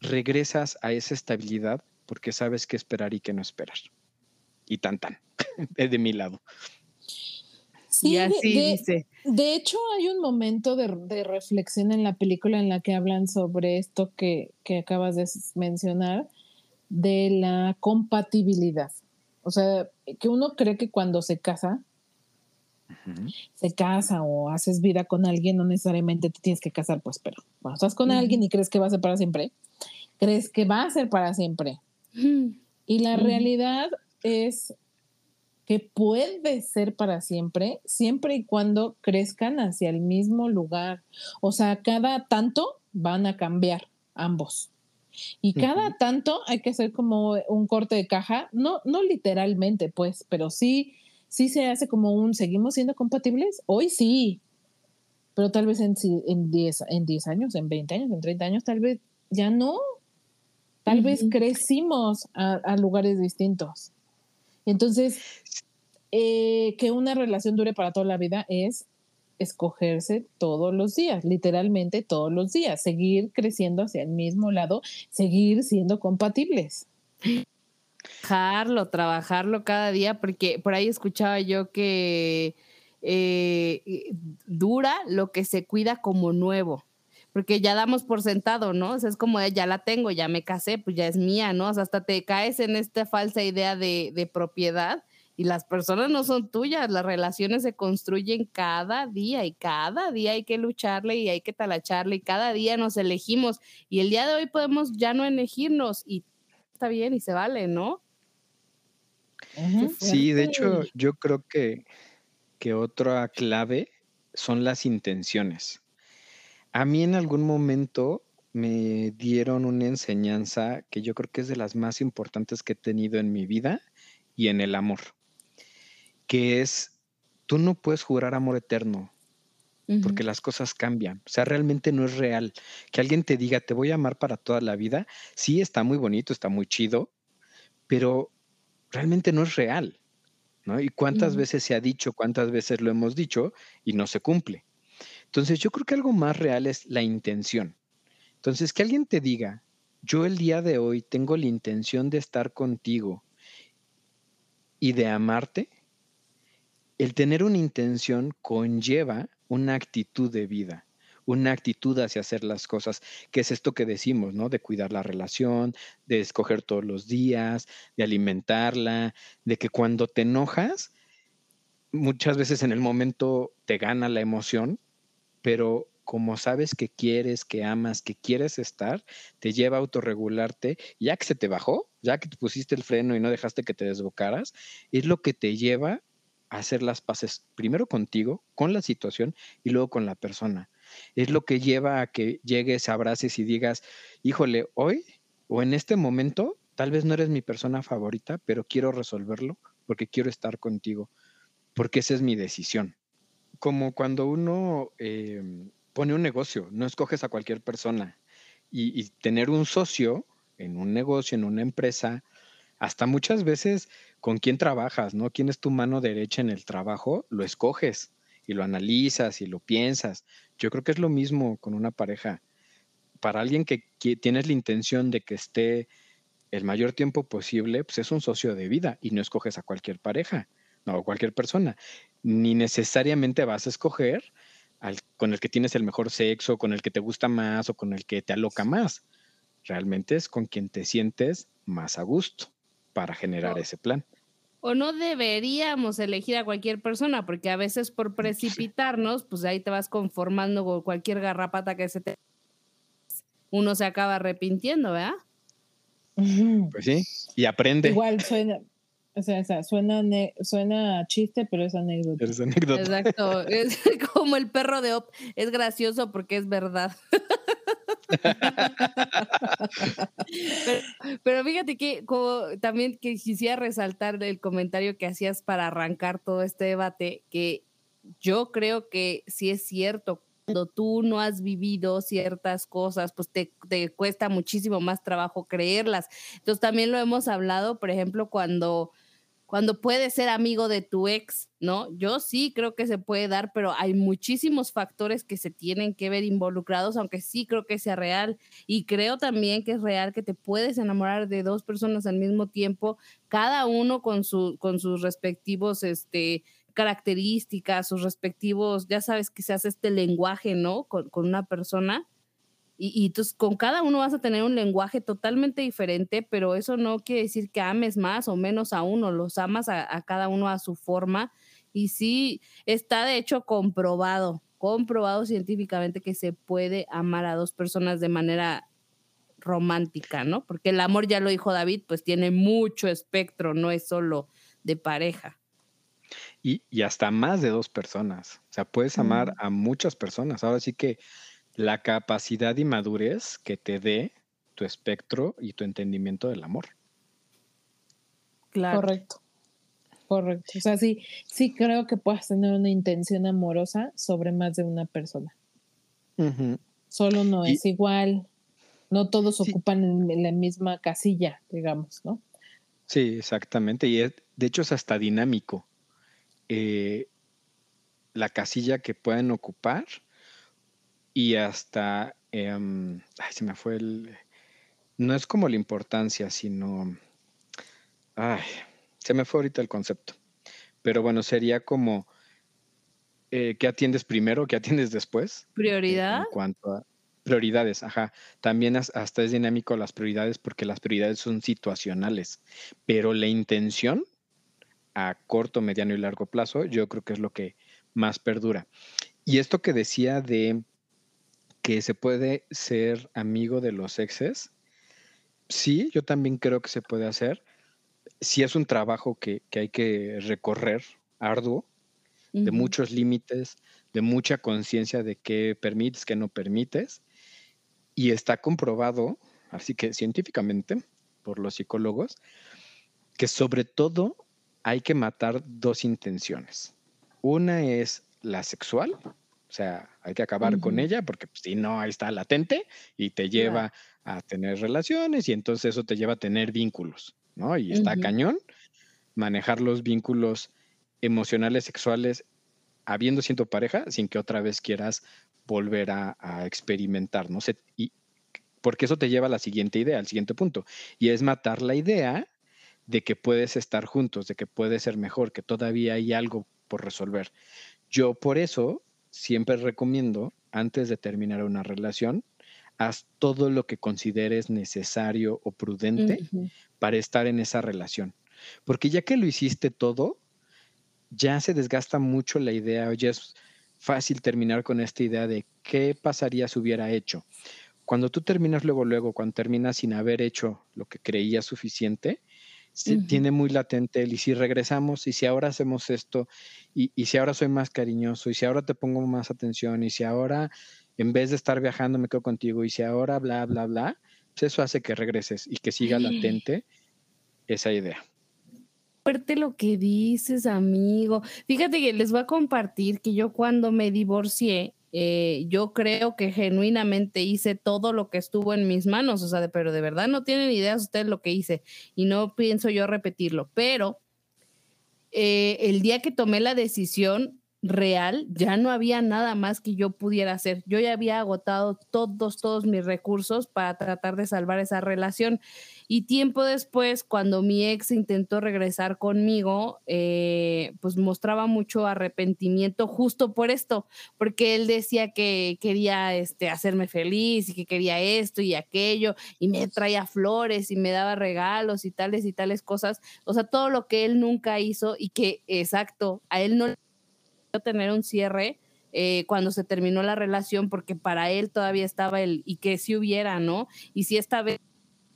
regresas a esa estabilidad porque sabes qué esperar y qué no esperar. Y tan tan, es de mi lado. Sí, así de, dice. De hecho, hay un momento de, de, reflexión en la película en la que hablan sobre esto que, que acabas de mencionar, de la compatibilidad. O sea, que uno cree que cuando se casa, se casa o haces vida con alguien, no necesariamente te tienes que casar, pues, pero cuando estás con alguien y crees que va a ser para siempre, crees que va a ser para siempre. Y la realidad es que puede ser para siempre, siempre y cuando crezcan hacia el mismo lugar. O sea, cada tanto van a cambiar ambos. Y cada tanto hay que hacer como un corte de caja, no, no literalmente, pues, pero sí, sí se hace como un, ¿seguimos siendo compatibles? Hoy sí, pero tal vez en, en, 10, en 10 años, en 20 años, en 30 años, tal vez ya no. Tal vez crecimos a, a lugares distintos. Entonces, eh, que una relación dure para toda la vida es escogerse todos los días, literalmente todos los días, seguir creciendo hacia el mismo lado, seguir siendo compatibles. trabajarlo, trabajarlo cada día, porque por ahí escuchaba yo que eh, dura lo que se cuida como nuevo, porque ya damos por sentado, ¿no? O sea, es como de, ya la tengo, ya me casé, pues ya es mía, ¿no? O sea, hasta te caes en esta falsa idea de, de propiedad y las personas no son tuyas, las relaciones se construyen cada día y cada día hay que lucharle y hay que talacharle y cada día nos elegimos y el día de hoy podemos ya no elegirnos y está bien y se vale, ¿no? Sí, de hecho, yo creo que, que otra clave son las intenciones. A mí en algún momento me dieron una enseñanza que yo creo que es de las más importantes que he tenido en mi vida y en el amor, que es, tú no puedes jurar amor eterno porque las cosas cambian. O sea, realmente no es real. Que alguien te diga, te voy a amar para toda la vida, sí está muy bonito, está muy chido, pero realmente no es real. ¿no? Y cuántas veces se ha dicho, cuántas veces lo hemos dicho y no se cumple. Entonces, yo creo que algo más real es la intención. Entonces, que alguien te diga, yo el día de hoy tengo la intención de estar contigo y de amarte, el tener una intención conlleva una actitud de vida, una actitud hacia hacer las cosas, que es esto que decimos, ¿no? De cuidar la relación, de escoger todos los días, de alimentarla, de que cuando te enojas, muchas veces en el momento te gana la emoción, pero como sabes que quieres, que amas, que quieres estar, te lleva a autorregularte, ya que se te bajó, ya que te pusiste el freno y no dejaste que te desbocaras, es lo que te lleva a hacer las paces primero contigo, con la situación y luego con la persona. Es lo que lleva a que llegues, abraces y digas, híjole, hoy o en este momento, tal vez no eres mi persona favorita, pero quiero resolverlo porque quiero estar contigo, porque esa es mi decisión. Como cuando uno eh, pone un negocio, no escoges a cualquier persona y, tener un socio en un negocio, en una empresa, hasta muchas veces con quién trabajas, ¿no? ¿Quién es tu mano derecha en el trabajo? Lo escoges y lo analizas y lo piensas. Yo creo que es lo mismo con una pareja. Para alguien que, que tienes la intención de que esté el mayor tiempo posible, pues es un socio de vida y no escoges a cualquier pareja, no, a cualquier persona. Ni necesariamente vas a escoger al, con el que tienes el mejor sexo, con el que te gusta más o con el que te aloca más. Realmente es con quien te sientes más a gusto para generar ese plan. O no deberíamos elegir a cualquier persona, porque a veces por precipitarnos, pues ahí te vas conformando con cualquier garrapata que se te... Uno se acaba arrepintiendo, ¿verdad? Pues sí, y aprende. Igual suena, o sea, o sea, suena, suena a chiste, pero es anécdota. Es anécdota. Exacto. Es como el perro de Op. Es gracioso porque es verdad. pero, pero fíjate que como también que quisiera resaltar el comentario que hacías para arrancar todo este debate, que yo creo que sí es cierto. Cuando tú no has vivido ciertas cosas, pues te, te cuesta muchísimo más trabajo creerlas. Entonces también lo hemos hablado, por ejemplo, cuando cuando puedes ser amigo de tu ex, ¿no? Yo sí creo que se puede dar, pero hay muchísimos factores que se tienen que ver involucrados, aunque sí creo que sea real. Y creo también que es real que te puedes enamorar de dos personas al mismo tiempo, cada uno con, su, con sus respectivos este, características, sus respectivos, ya sabes, quizás este lenguaje, ¿no? Con, con una persona. Y, y entonces con cada uno vas a tener un lenguaje totalmente diferente, pero eso no quiere decir que ames más o menos a uno, los amas a, a cada uno a su forma. Y sí, está de hecho comprobado, comprobado científicamente que se puede amar a dos personas de manera romántica, ¿no? Porque el amor, ya lo dijo David, pues tiene mucho espectro, no es solo de pareja. Y, y hasta más de dos personas. O sea, puedes amar Mm. a muchas personas. Ahora sí que la capacidad y madurez que te dé tu espectro y tu entendimiento del amor. Claro. Correcto. Correcto. O sea, sí, sí creo que puedas tener una intención amorosa sobre más de una persona. Solo no Y- es igual. No todos Sí. ocupan la misma casilla, digamos, ¿no? Sí, exactamente. Y es- de hecho es hasta dinámico. eh, la casilla que pueden ocupar y hasta, em, ay, se me fue el, no es como la importancia, sino, ay, se me fue ahorita el concepto. Pero bueno, sería como, eh, ¿qué atiendes primero, qué atiendes después? ¿Prioridad? en cuanto a prioridades, ajá. También as- hasta es dinámico las prioridades porque las prioridades son situacionales, pero la intención a corto, mediano y largo plazo, yo creo que es lo que más perdura. Y esto que decía de que se puede ser amigo de los exes, sí, yo también creo que se puede hacer. Sí es un trabajo que, que hay que recorrer, arduo, de muchos límites, de mucha conciencia de qué permites, qué no permites. Y está comprobado, así que científicamente, por los psicólogos, que sobre todo hay que matar dos intenciones. Una es la sexual, sea, hay que acabar con ella porque pues, si no, ahí está latente y te lleva a tener relaciones y entonces eso te lleva a tener vínculos, ¿no? Y está cañón manejar los vínculos emocionales, sexuales, habiendo siendo pareja, sin que otra vez quieras volver a, a experimentar, ¿no? y, porque eso te lleva a la siguiente idea, al siguiente punto, y es matar la idea de que puedes estar juntos, de que puede ser mejor, que todavía hay algo por resolver. Yo por eso siempre recomiendo, antes de terminar una relación, haz todo lo que consideres necesario o prudente para estar en esa relación. Porque ya que lo hiciste todo, ya se desgasta mucho la idea, ya es fácil terminar con esta idea de qué pasaría si hubiera hecho. Cuando tú terminas luego, luego, cuando terminas sin haber hecho lo que creías suficiente, sí tiene muy latente el y si regresamos, y si ahora hacemos esto, y, y si ahora soy más cariñoso, y si ahora te pongo más atención, y si ahora en vez de estar viajando me quedo contigo, y si ahora bla, bla, bla, pues eso hace que regreses y que siga latente esa idea. fuerte lo que dices, amigo. Fíjate que les voy a compartir que yo cuando me divorcié, eh, yo creo que genuinamente hice todo lo que estuvo en mis manos, o sea, pero de verdad no tienen idea ustedes lo que hice y no pienso yo repetirlo, pero eh, el día que tomé la decisión real, ya no había nada más que yo pudiera hacer. Yo ya había agotado todos, todos mis recursos para tratar de salvar esa relación. Y tiempo después, cuando mi ex intentó regresar conmigo, eh, pues mostraba mucho arrepentimiento justo por esto, porque él decía que quería este, hacerme feliz y que quería esto y aquello, y me traía flores y me daba regalos y tales y tales cosas. O sea, todo lo que él nunca hizo y que, exacto, a él no le tener un cierre. eh, cuando se terminó la relación, porque para él todavía estaba el y que si hubiera, ¿no? Y si esta vez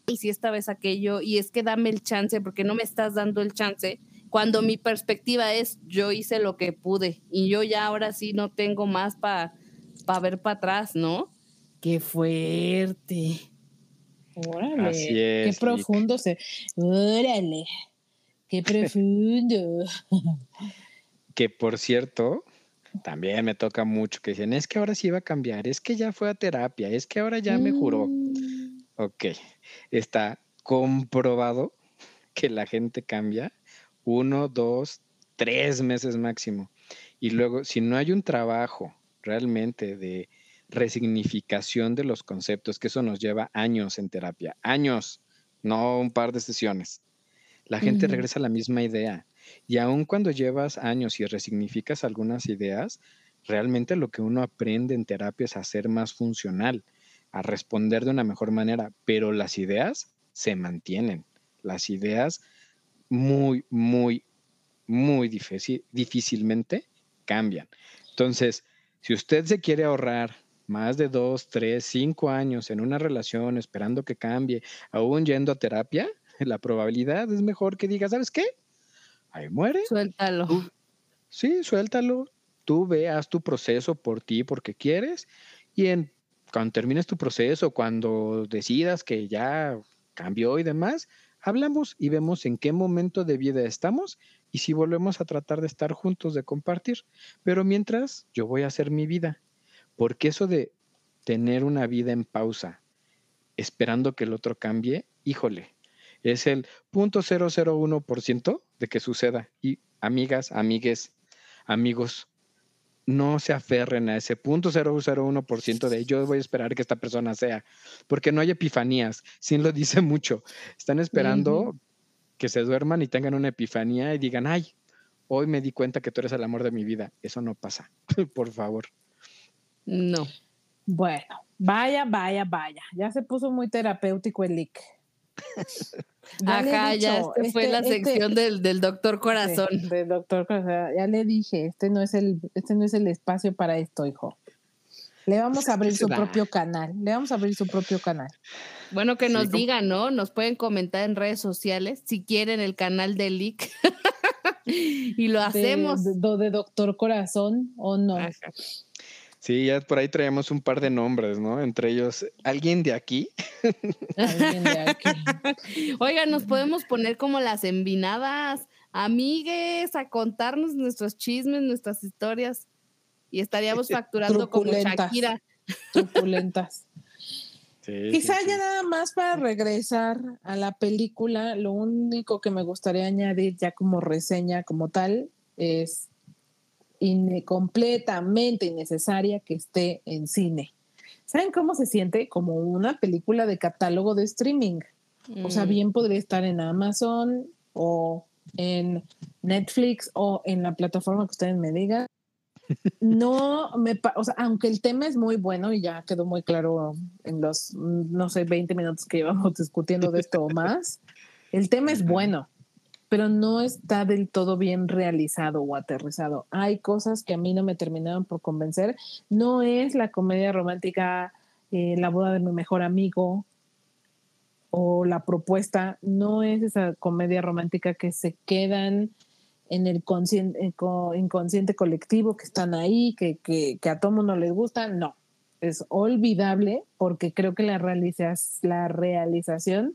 y si esta vez aquello, y es que dame el chance, porque no me estás dando el chance, cuando mi perspectiva es, yo hice lo que pude, y yo ya ahora sí no tengo más para pa ver para atrás, ¿no? Qué fuerte. Órale. Así Qué es, Vic. profundo se. Órale. Qué profundo. Que por cierto, también me toca mucho que dicen, es que ahora sí va a cambiar, es que ya fue a terapia, es que ahora ya mejoró. Mm. Ok, está comprobado que la gente cambia uno, dos, tres meses máximo. Y luego, si no hay un trabajo realmente de resignificación de los conceptos, que eso nos lleva años en terapia, años, no un par de sesiones, la gente regresa a la misma idea. Y aun cuando llevas años y resignificas algunas ideas, realmente lo que uno aprende en terapia es a ser más funcional, a responder de una mejor manera, pero las ideas se mantienen. Las ideas muy, muy, muy difícil, difícilmente cambian. Entonces, si usted se quiere ahorrar más de dos, tres, cinco años en una relación esperando que cambie, aún yendo a terapia, la probabilidad es mejor que diga, ¿sabes qué? Ahí muere. Suéltalo. Tú- Sí, suéltalo. Tú veas tu proceso por ti, porque quieres. Y en, cuando termines tu proceso, cuando decidas que ya cambió y demás, hablamos y vemos en qué momento de vida estamos y si volvemos a tratar de estar juntos, de compartir. Pero mientras, yo voy a hacer mi vida. Porque eso de tener una vida en pausa esperando que el otro cambie, híjole, es el 0.001% de que suceda. Y amigas, amigues, amigos, no se aferren a ese 0.001% de yo voy a esperar que esta persona sea, porque no hay epifanías, sin lo dice mucho. Están esperando que se duerman y tengan una epifanía y digan, ay, hoy me di cuenta que tú eres el amor de mi vida. Eso no pasa, por favor. No. Bueno, vaya, vaya, vaya. Ya se puso muy terapéutico el leak. Ajá, ya este fue la este sección del, del, doctor corazón. del doctor corazón. Ya le dije, este no es el, este no es el espacio para esto, hijo. Le vamos a abrir su propio canal. Le vamos a abrir su propio canal. Bueno, que nos digan, ¿no? Nos pueden comentar en redes sociales si quieren el canal de Leak. y lo hacemos. De, de, Doctor Corazón o no. Sí, ya por ahí traemos un par de nombres, ¿no? Entre ellos, ¿alguien de aquí? ¿Alguien de aquí? Oiga, nos podemos poner como las envinadas, amigues, a contarnos nuestros chismes, nuestras historias. Y estaríamos facturando como Shakira. Truculentas. Quizá ya nada más para regresar a la película, lo único que me gustaría añadir ya como reseña como tal es completamente innecesaria que esté en cine. ¿Saben cómo se siente? Como una película de catálogo de streaming. O sea, mm. bien podría estar en Amazon o en Netflix o en la plataforma que ustedes me digan. No me, o sea, aunque el tema es muy bueno y ya quedó muy claro en los, no sé, 20 minutos que llevamos discutiendo de esto o más, el tema es bueno pero no está del todo bien realizado o aterrizado. Hay cosas que a mí no me terminaron por convencer. No es la comedia romántica eh, La boda de mi mejor amigo o La propuesta, no es esa comedia romántica que se quedan en el inconsciente colectivo, que están ahí, que, que, que a todo mundo les gusta. No, es olvidable porque creo que la, la realización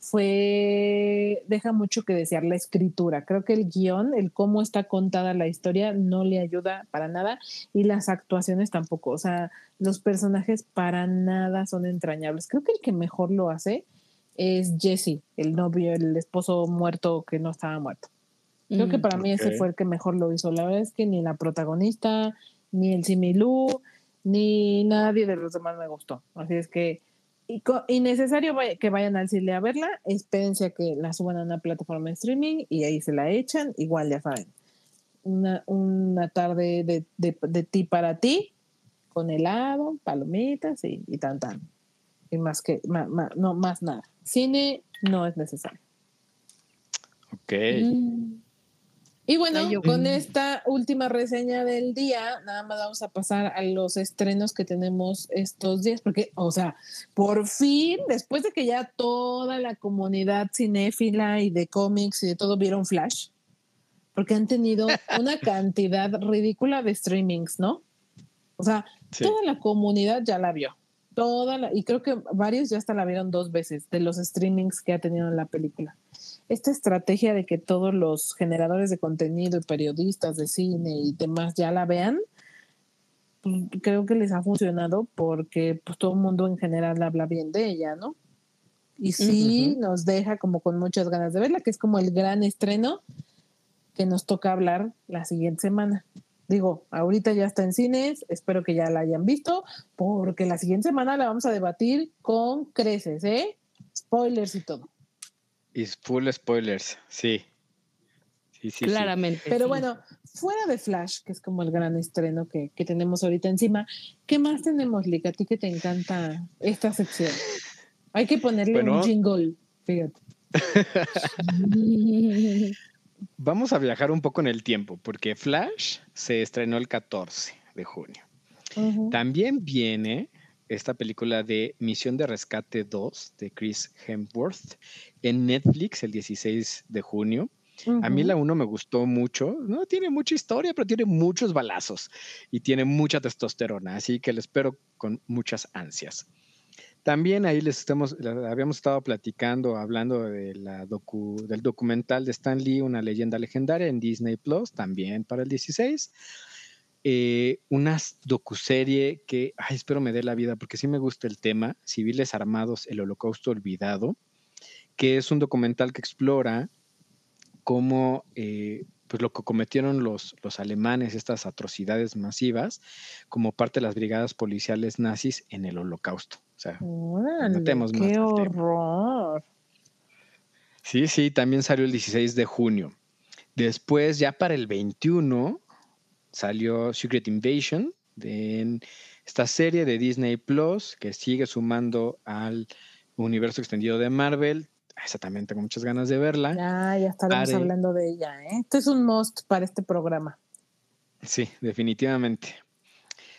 fue, deja mucho que desear la escritura. Creo que el guion, el cómo está contada la historia, no le ayuda para nada y las actuaciones tampoco. O sea, los personajes para nada son entrañables. Creo que el que mejor lo hace es Jesse, el novio, el esposo muerto que no estaba muerto. Creo que mm, para mí ese fue el que mejor lo hizo. La verdad es que ni la protagonista, ni el Similú, ni nadie de los demás me gustó. Así es que y, necesario que vayan al cine a verla, espérense a que la suban a una plataforma de streaming y ahí se la echan, igual ya saben. Una, una tarde de, de, ti para ti, con helado, palomitas y, y tan tan. Y más que, no, más nada. Cine no es necesario. Ok. Mm. Y bueno, con esta última reseña del día, nada más vamos a pasar a los estrenos que tenemos estos días, porque, o sea, por fin, después de que ya toda la comunidad cinéfila y de cómics y de todo vieron Flash, porque han tenido una cantidad ridícula de streamings, ¿no? O sea, toda la comunidad ya la vio. Toda la, y creo que varios ya hasta la vieron dos veces de los streamings que ha tenido en la película esta estrategia de que todos los generadores de contenido y periodistas de cine y demás ya la vean, pues, creo que les ha funcionado porque pues todo el mundo en general habla bien de ella, ¿no? Y sí nos deja como con muchas ganas de verla, que es como el gran estreno que nos toca hablar la siguiente semana. Digo, ahorita ya está en cines, espero que ya la hayan visto, porque la siguiente semana la vamos a debatir con creces, ¿eh? Spoilers y todo. Y full spoilers, sí. Sí, sí, Claramente. Pero bueno, fuera de Flash, que es como el gran estreno que, tenemos ahorita encima, ¿qué más tenemos, Lick? A ti que te encanta esta sección. Hay que ponerle un jingle, fíjate. Vamos a viajar un poco en el tiempo, porque Flash se estrenó el 14 de junio. También viene esta película de Misión de Rescate 2 de Chris Hemsworth en Netflix el 16 de junio. A mí la 1 me gustó mucho. No tiene mucha historia, pero tiene muchos balazos y tiene mucha testosterona, así que la espero con muchas ansias. También ahí les estamos, habíamos estado platicando, hablando de la del documental de Stan Lee, una leyenda legendaria en Disney Plus, también para el 16. Eh, una docuserie que, ay, espero me dé la vida porque sí me gusta el tema, Civiles Armados, el Holocausto Olvidado, que es un documental que explora cómo eh, pues lo que cometieron los, los alemanes, estas atrocidades masivas, como parte de las brigadas policiales nazis en el holocausto. O sea, metemos ¡Qué horror! Sí, sí, también salió el 16 de junio. Después, ya para el 21, salió Secret Invasion, de esta serie de Disney Plus que sigue sumando al universo extendido de Marvel. Esa también tengo muchas ganas de verla. Ya, ya estaremos hablando de ella. ¿eh? Esto es un must para este programa. Sí, definitivamente.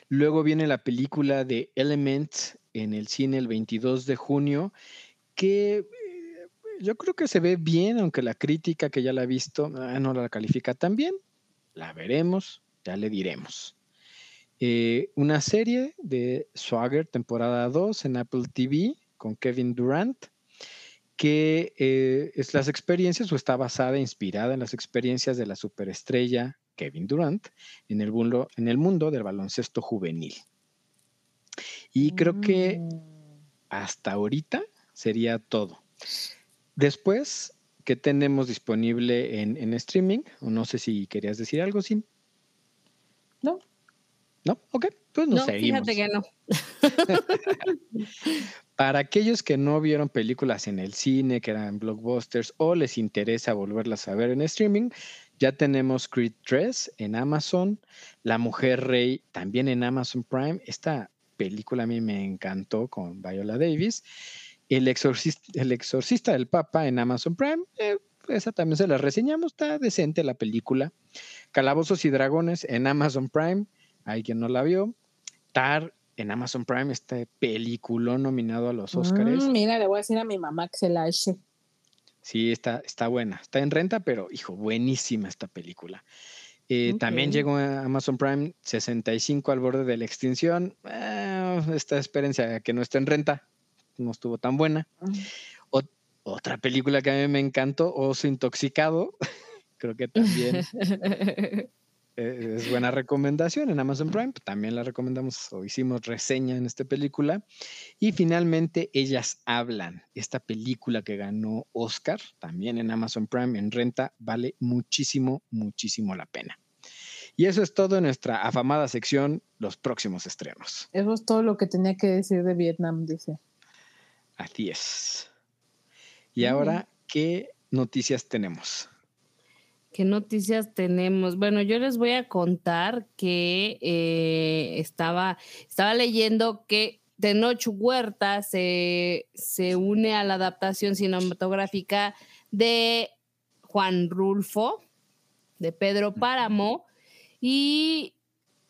Luego viene la película de Elements en el cine el 22 de junio, que eh, yo creo que se ve bien, aunque la crítica que ya la ha visto ah, no la califica tan bien. La veremos, ya le diremos. Eh, una serie de Swagger, temporada 2 en Apple TV con Kevin Durant, que eh, es las experiencias o está basada, inspirada en las experiencias de la superestrella Kevin Durant en el mundo, en el mundo del baloncesto juvenil. Y creo que mm. hasta ahorita sería todo. Después, ¿qué tenemos disponible en, en streaming? No sé si querías decir algo, Sin. No. Ok, pues nos no, seguimos. Fíjate que no. Para aquellos que no vieron películas en el cine, que eran blockbusters, o les interesa volverlas a ver en streaming, ya tenemos Creed 3 en Amazon, La Mujer Rey también en Amazon Prime. Esta película a mí me encantó con Viola Davis. El exorcista, el exorcista del Papa en Amazon Prime, eh, esa también se la reseñamos, está decente la película. Calabozos y Dragones en Amazon Prime, hay quien no la vio. Tar en Amazon Prime, este película nominado a los Oscars. Mm, mira, le voy a decir a mi mamá que se la eche. Sí, está, está buena. Está en renta, pero hijo, buenísima esta película. Eh, también llegó a Amazon Prime 65 al borde de la extinción. Eh, esta experiencia que no está en renta no estuvo tan buena. otra película que a mí me encantó, Oso Intoxicado. Creo que también es buena recomendación en Amazon Prime. También la recomendamos o hicimos reseña en esta película. Y finalmente, Ellas Hablan. Esta película que ganó Oscar, también en Amazon Prime, en renta, vale muchísimo, muchísimo la pena. Y eso es todo en nuestra afamada sección, los próximos estrenos. Eso es todo lo que tenía que decir de Vietnam, dice. Así es. Y ahora, ¿qué noticias tenemos? ¿Qué noticias tenemos? Bueno, yo les voy a contar que eh, estaba, estaba leyendo que Tenoch Huerta se, se une a la adaptación cinematográfica de Juan Rulfo, de Pedro Páramo, y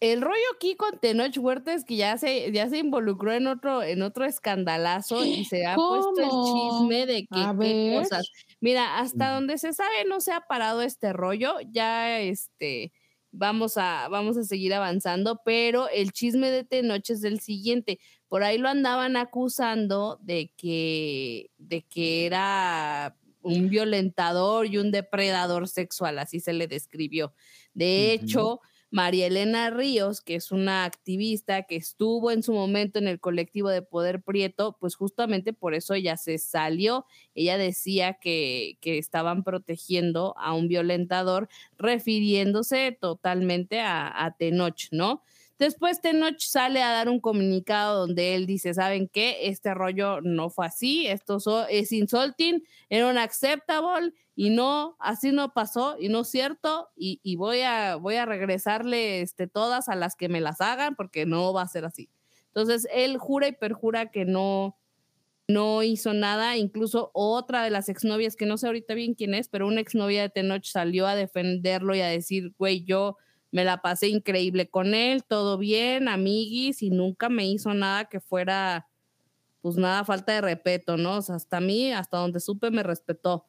el rollo aquí con Tenoch Huerta es que ya se, ya se involucró en otro, en otro escandalazo y se ha puesto el chisme de que qué cosas. Mira, hasta donde se sabe no se ha parado este rollo, ya este vamos a, vamos a seguir avanzando, pero el chisme de Tenoch es el siguiente. Por ahí lo andaban acusando de que, de que era un violentador y un depredador sexual, así se le describió. De hecho, María Elena Ríos, que es una activista que estuvo en su momento en el colectivo de Poder Prieto, pues justamente por eso ella se salió. Ella decía que, que estaban protegiendo a un violentador, refiriéndose totalmente a, a Tenoch, ¿no? Después Tenoch sale a dar un comunicado donde él dice, ¿saben qué? Este rollo no fue así, esto es insulting, era unacceptable y no, así no pasó y no es cierto y, voy, a, voy a regresarle este, todas a las que me las hagan porque no va a ser así. Entonces él jura y perjura que no, no hizo nada, incluso otra de las exnovias, que no sé ahorita bien quién es, pero una exnovia de Tenoch salió a defenderlo y a decir, güey, yo me la pasé increíble con él, todo bien, amiguis, y nunca me hizo nada que fuera, pues nada, falta de respeto, ¿no? Hasta mí, hasta donde supe, me respetó.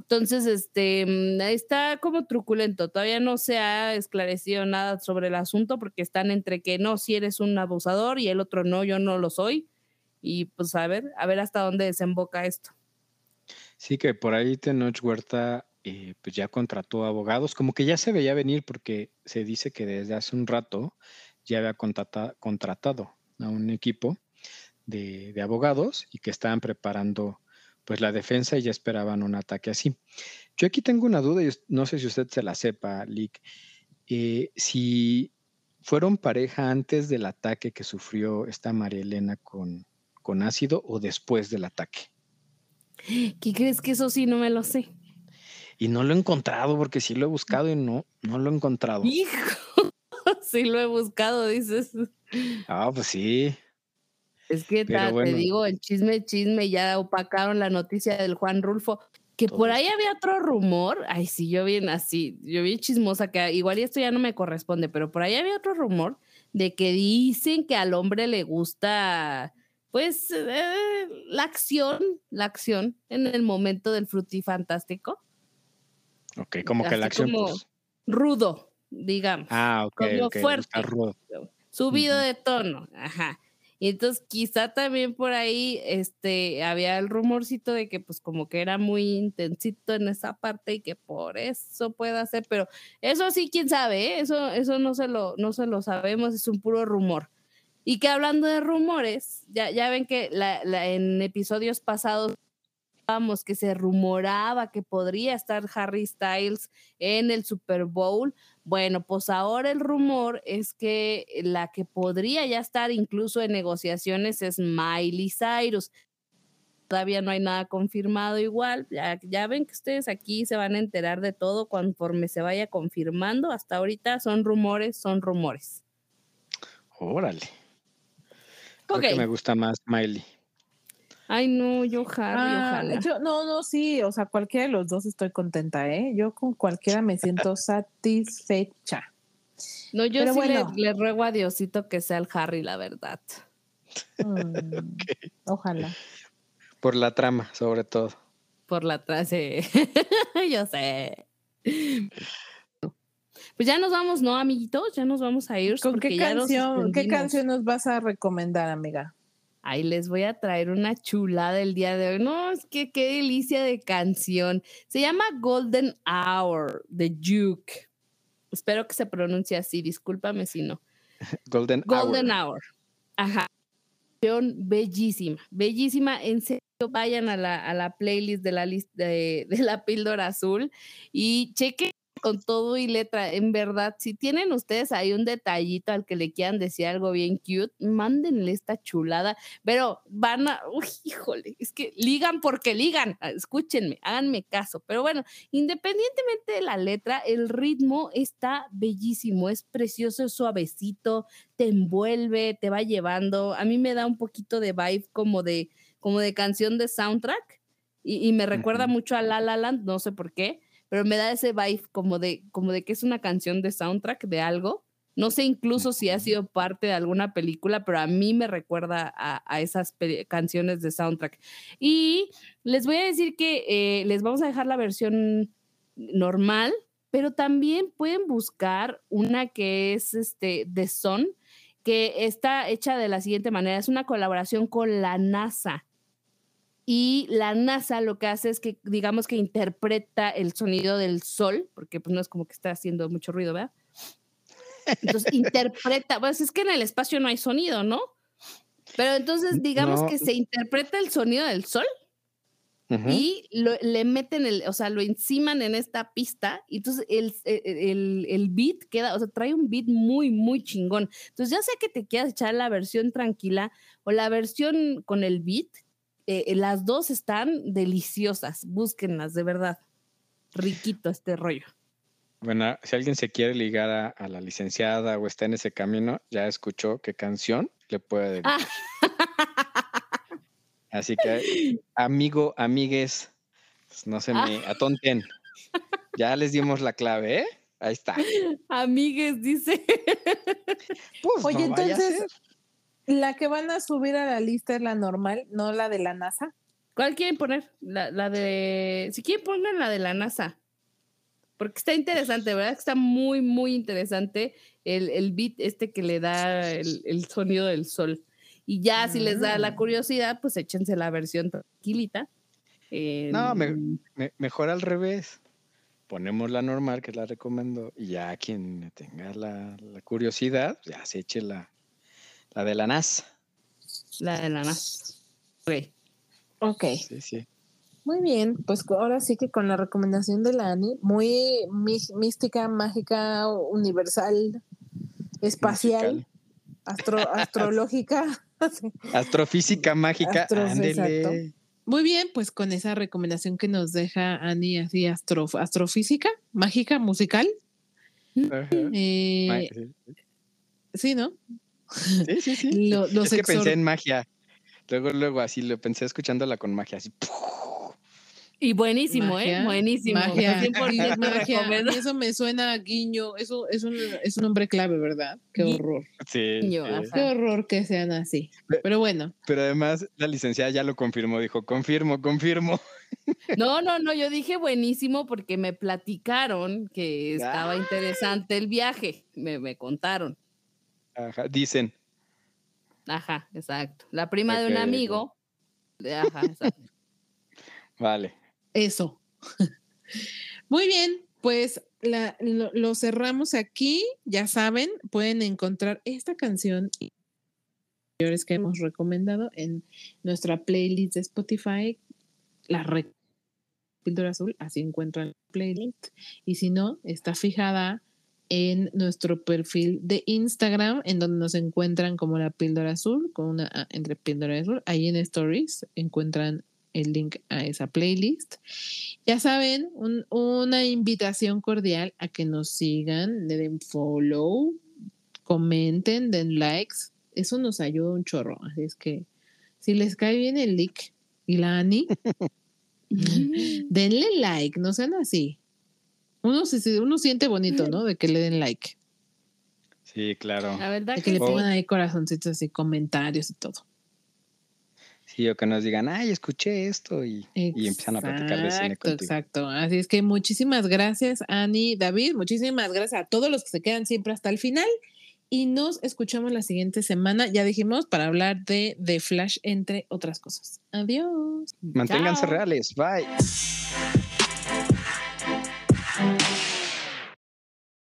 Entonces, este, mm, está como truculento. Todavía no se ha esclarecido nada sobre el asunto porque están entre que no, si eres un abusador y el otro no, yo no lo soy. Y pues a ver, a ver hasta dónde desemboca esto. Sí, que por ahí Tenoch Huerta eh, pues ya contrató abogados, como que ya se veía venir porque se dice que desde hace un rato ya había contrata- contratado a un equipo de, de abogados y que estaban preparando pues la defensa y ya esperaban un ataque así. Yo aquí tengo una duda y no sé si usted se la sepa, Lick. Eh, si fueron pareja antes del ataque que sufrió esta María Elena con, con ácido o después del ataque. ¿Qué crees que eso sí no me lo sé? Y no lo he encontrado porque sí lo he buscado y no, no lo he encontrado. Hijo, sí lo he buscado, dices. Ah, pues sí. Es que ta- te digo, el chisme, chisme, ya opacaron la noticia del Juan Rulfo. Que Todo por ahí había otro rumor. Ay, sí, yo bien así, yo bien chismosa, que igual y esto ya no me corresponde, pero por ahí había otro rumor de que dicen que al hombre le gusta, pues, eh, la acción, la acción en el momento del frutifantástico. Ok, como que la acción. como- pues, Rudo, digamos. ah, ok. como fuerte. rudo. subido de tono, ajá. Y entonces quizá también por ahí este había el rumorcito de que pues como que era muy intensito en esa parte y que por eso pueda ser, pero eso sí quién sabe, ¿eh? eso eso no se lo no se lo sabemos, es un puro rumor. Y que hablando de rumores, ya, ya ven que la- la- en episodios pasados que se rumoraba que podría estar Harry Styles en el Super Bowl. Bueno, pues ahora el rumor es que la que podría ya estar incluso en negociaciones es Miley Cyrus. Todavía no hay nada confirmado igual. Ya, ya ven que ustedes aquí se van a enterar de todo conforme se vaya confirmando. Hasta ahorita son rumores, son rumores. Órale. Creo que me gusta más Miley. Ay, no, yo Harry, Ah, ojalá. yo, no, no, sí, o sea, cualquiera de los dos estoy contenta, ¿eh? Yo con cualquiera me siento satisfecha. No, yo pero sí le- bueno. le, ruego a Diosito que sea el Harry, la verdad. Mm, Ojalá. Por la trama, sobre todo. Por la atrás, sí. yo sé. Pues ya nos vamos, ¿no, amiguitos? Ya nos vamos a ir. ¿Con qué ya nos canción, qué canción nos vas a recomendar, amiga? Ahí les voy a traer una chulada el día de hoy. No, es que qué delicia de canción. Se llama Golden Hour de Duke. Espero que se pronuncie así, discúlpame si no. Golden, Golden Hour. Hour. Ajá. Canción Bellísima, bellísima. En serio, vayan a la, a la playlist de la lista de, de la píldora azul y chequen con todo y letra. En verdad, si tienen ustedes ahí un detallito al que le quieran decir algo bien cute, mándenle esta chulada. Pero van a, uy, híjole, es que ligan porque ligan. Ah, Escúchenme, háganme caso. Pero bueno, independientemente de la letra, el ritmo está bellísimo, es precioso, es suavecito, te envuelve, te va llevando. A mí me da un poquito de vibe como de, como de canción de soundtrack y, y me recuerda Ujú. mucho a La La Land, no sé por qué, pero me da ese vibe como de, como de que es una canción de soundtrack de algo. No sé incluso si ha sido parte de alguna película, pero a mí me recuerda a, a esas canciones de soundtrack. Y les voy a decir que eh, les vamos a dejar la versión normal, pero también pueden buscar una que es este The Sun, que está hecha de la siguiente manera, es una colaboración con la NASA. Y la NASA lo que hace es que, digamos que interpreta el sonido del sol, porque pues no es como que está haciendo mucho ruido, ¿verdad? Entonces interpreta, pues es que en el espacio no hay sonido, ¿no? Pero entonces digamos No. que se interpreta el sonido del sol y lo- le meten el, o sea, lo enciman en esta pista y entonces el, el, el beat queda, o sea, trae un beat muy, muy chingón. Entonces ya sea que te quieras echar la versión tranquila o la versión con el beat, eh, las dos están deliciosas, búsquenlas, de verdad. Riquito este rollo. Bueno, si alguien se quiere ligar a, a la licenciada o está en ese camino, ya escuchó qué canción le puede dedicar. Ah. Así que, amigo, amigues, pues, no se Ah. me atonten. Ya les dimos la clave, ¿eh? Ahí está. Amigues, dice. Pues, Oye, no entonces. La que van a subir a la lista es la normal, no la de la NASA. ¿Cuál quieren poner? La, la de. Si quieren, pongan la de la NASA. Porque está interesante, ¿verdad? Está muy, muy interesante el, el beat este que le da el, el sonido del sol. Y ya, si les da la Mm. curiosidad, pues échense la versión tranquilita. No, me- en- Me- mejor al revés. ponemos la normal, que la recomiendo, y ya quien tenga la, la curiosidad, ya se eche la, la de la NAS. La de la NAS. Ok. Ok. Sí, sí. Muy bien, pues ahora sí que con la recomendación de la Ani, muy mí- mística, mágica, universal, espacial, astro- astrológica. Astrofísica mágica, ándele. Muy bien, pues con esa recomendación que nos deja Ani, así astro, astrofísica, mágica, musical. Eh, sí, ¿no? Sí, sí, sí. Lo- los es que exor- pensé en magia. Luego, luego así lo pensé escuchándola con magia, así. Y buenísimo, Magia, ¿eh? Buenísimo. Magia, 100% magia. recomiendo. A mí Eso me suena a guiño. Eso es un, es un nombre clave, ¿verdad? Qué horror. Sí. Qué horror que sean así. Pe- Pero bueno, Pero además la licenciada ya lo confirmó, dijo, confirmo, confirmo. No, no, no, yo dije buenísimo porque me platicaron que estaba Ah. interesante el viaje. Me, me contaron. Ajá, dicen. Ajá, exacto. La prima de un amigo. Ajá, exacto. Vale. eso. Muy bien, pues la- lo, lo cerramos aquí. Ya saben, pueden encontrar esta canción y que hemos recomendado en nuestra playlist de Spotify. La re- Píldora Azul, así encuentran la playlist. Y si no, está fijada en nuestro perfil de Instagram, en donde nos encuentran como la Píldora Azul, con una A entre Píldora Azul. Ahí en Stories encuentran el link a esa playlist. Ya saben, un- una invitación cordial a que nos sigan, le den follow, comenten, den likes. Eso nos ayuda un chorro. Así es que si les cae bien el link y la Ani, denle like, no sean así. Uno, se- uno siente bonito, ¿no? De que le den like, Sí, claro. La verdad de que, que le sí. pongan ahí corazoncitos y comentarios y todo. Sí, o que nos digan, ay, escuché esto y, y empiezan a platicar de cine Exacto, contigo. exacto. Así es que muchísimas gracias, Ani, David. Muchísimas gracias a todos los que se quedan siempre hasta el final. Y nos escuchamos la siguiente semana, ya dijimos, para hablar de The Flash, entre otras cosas. Adiós. Manténganse Chao. reales. Bye.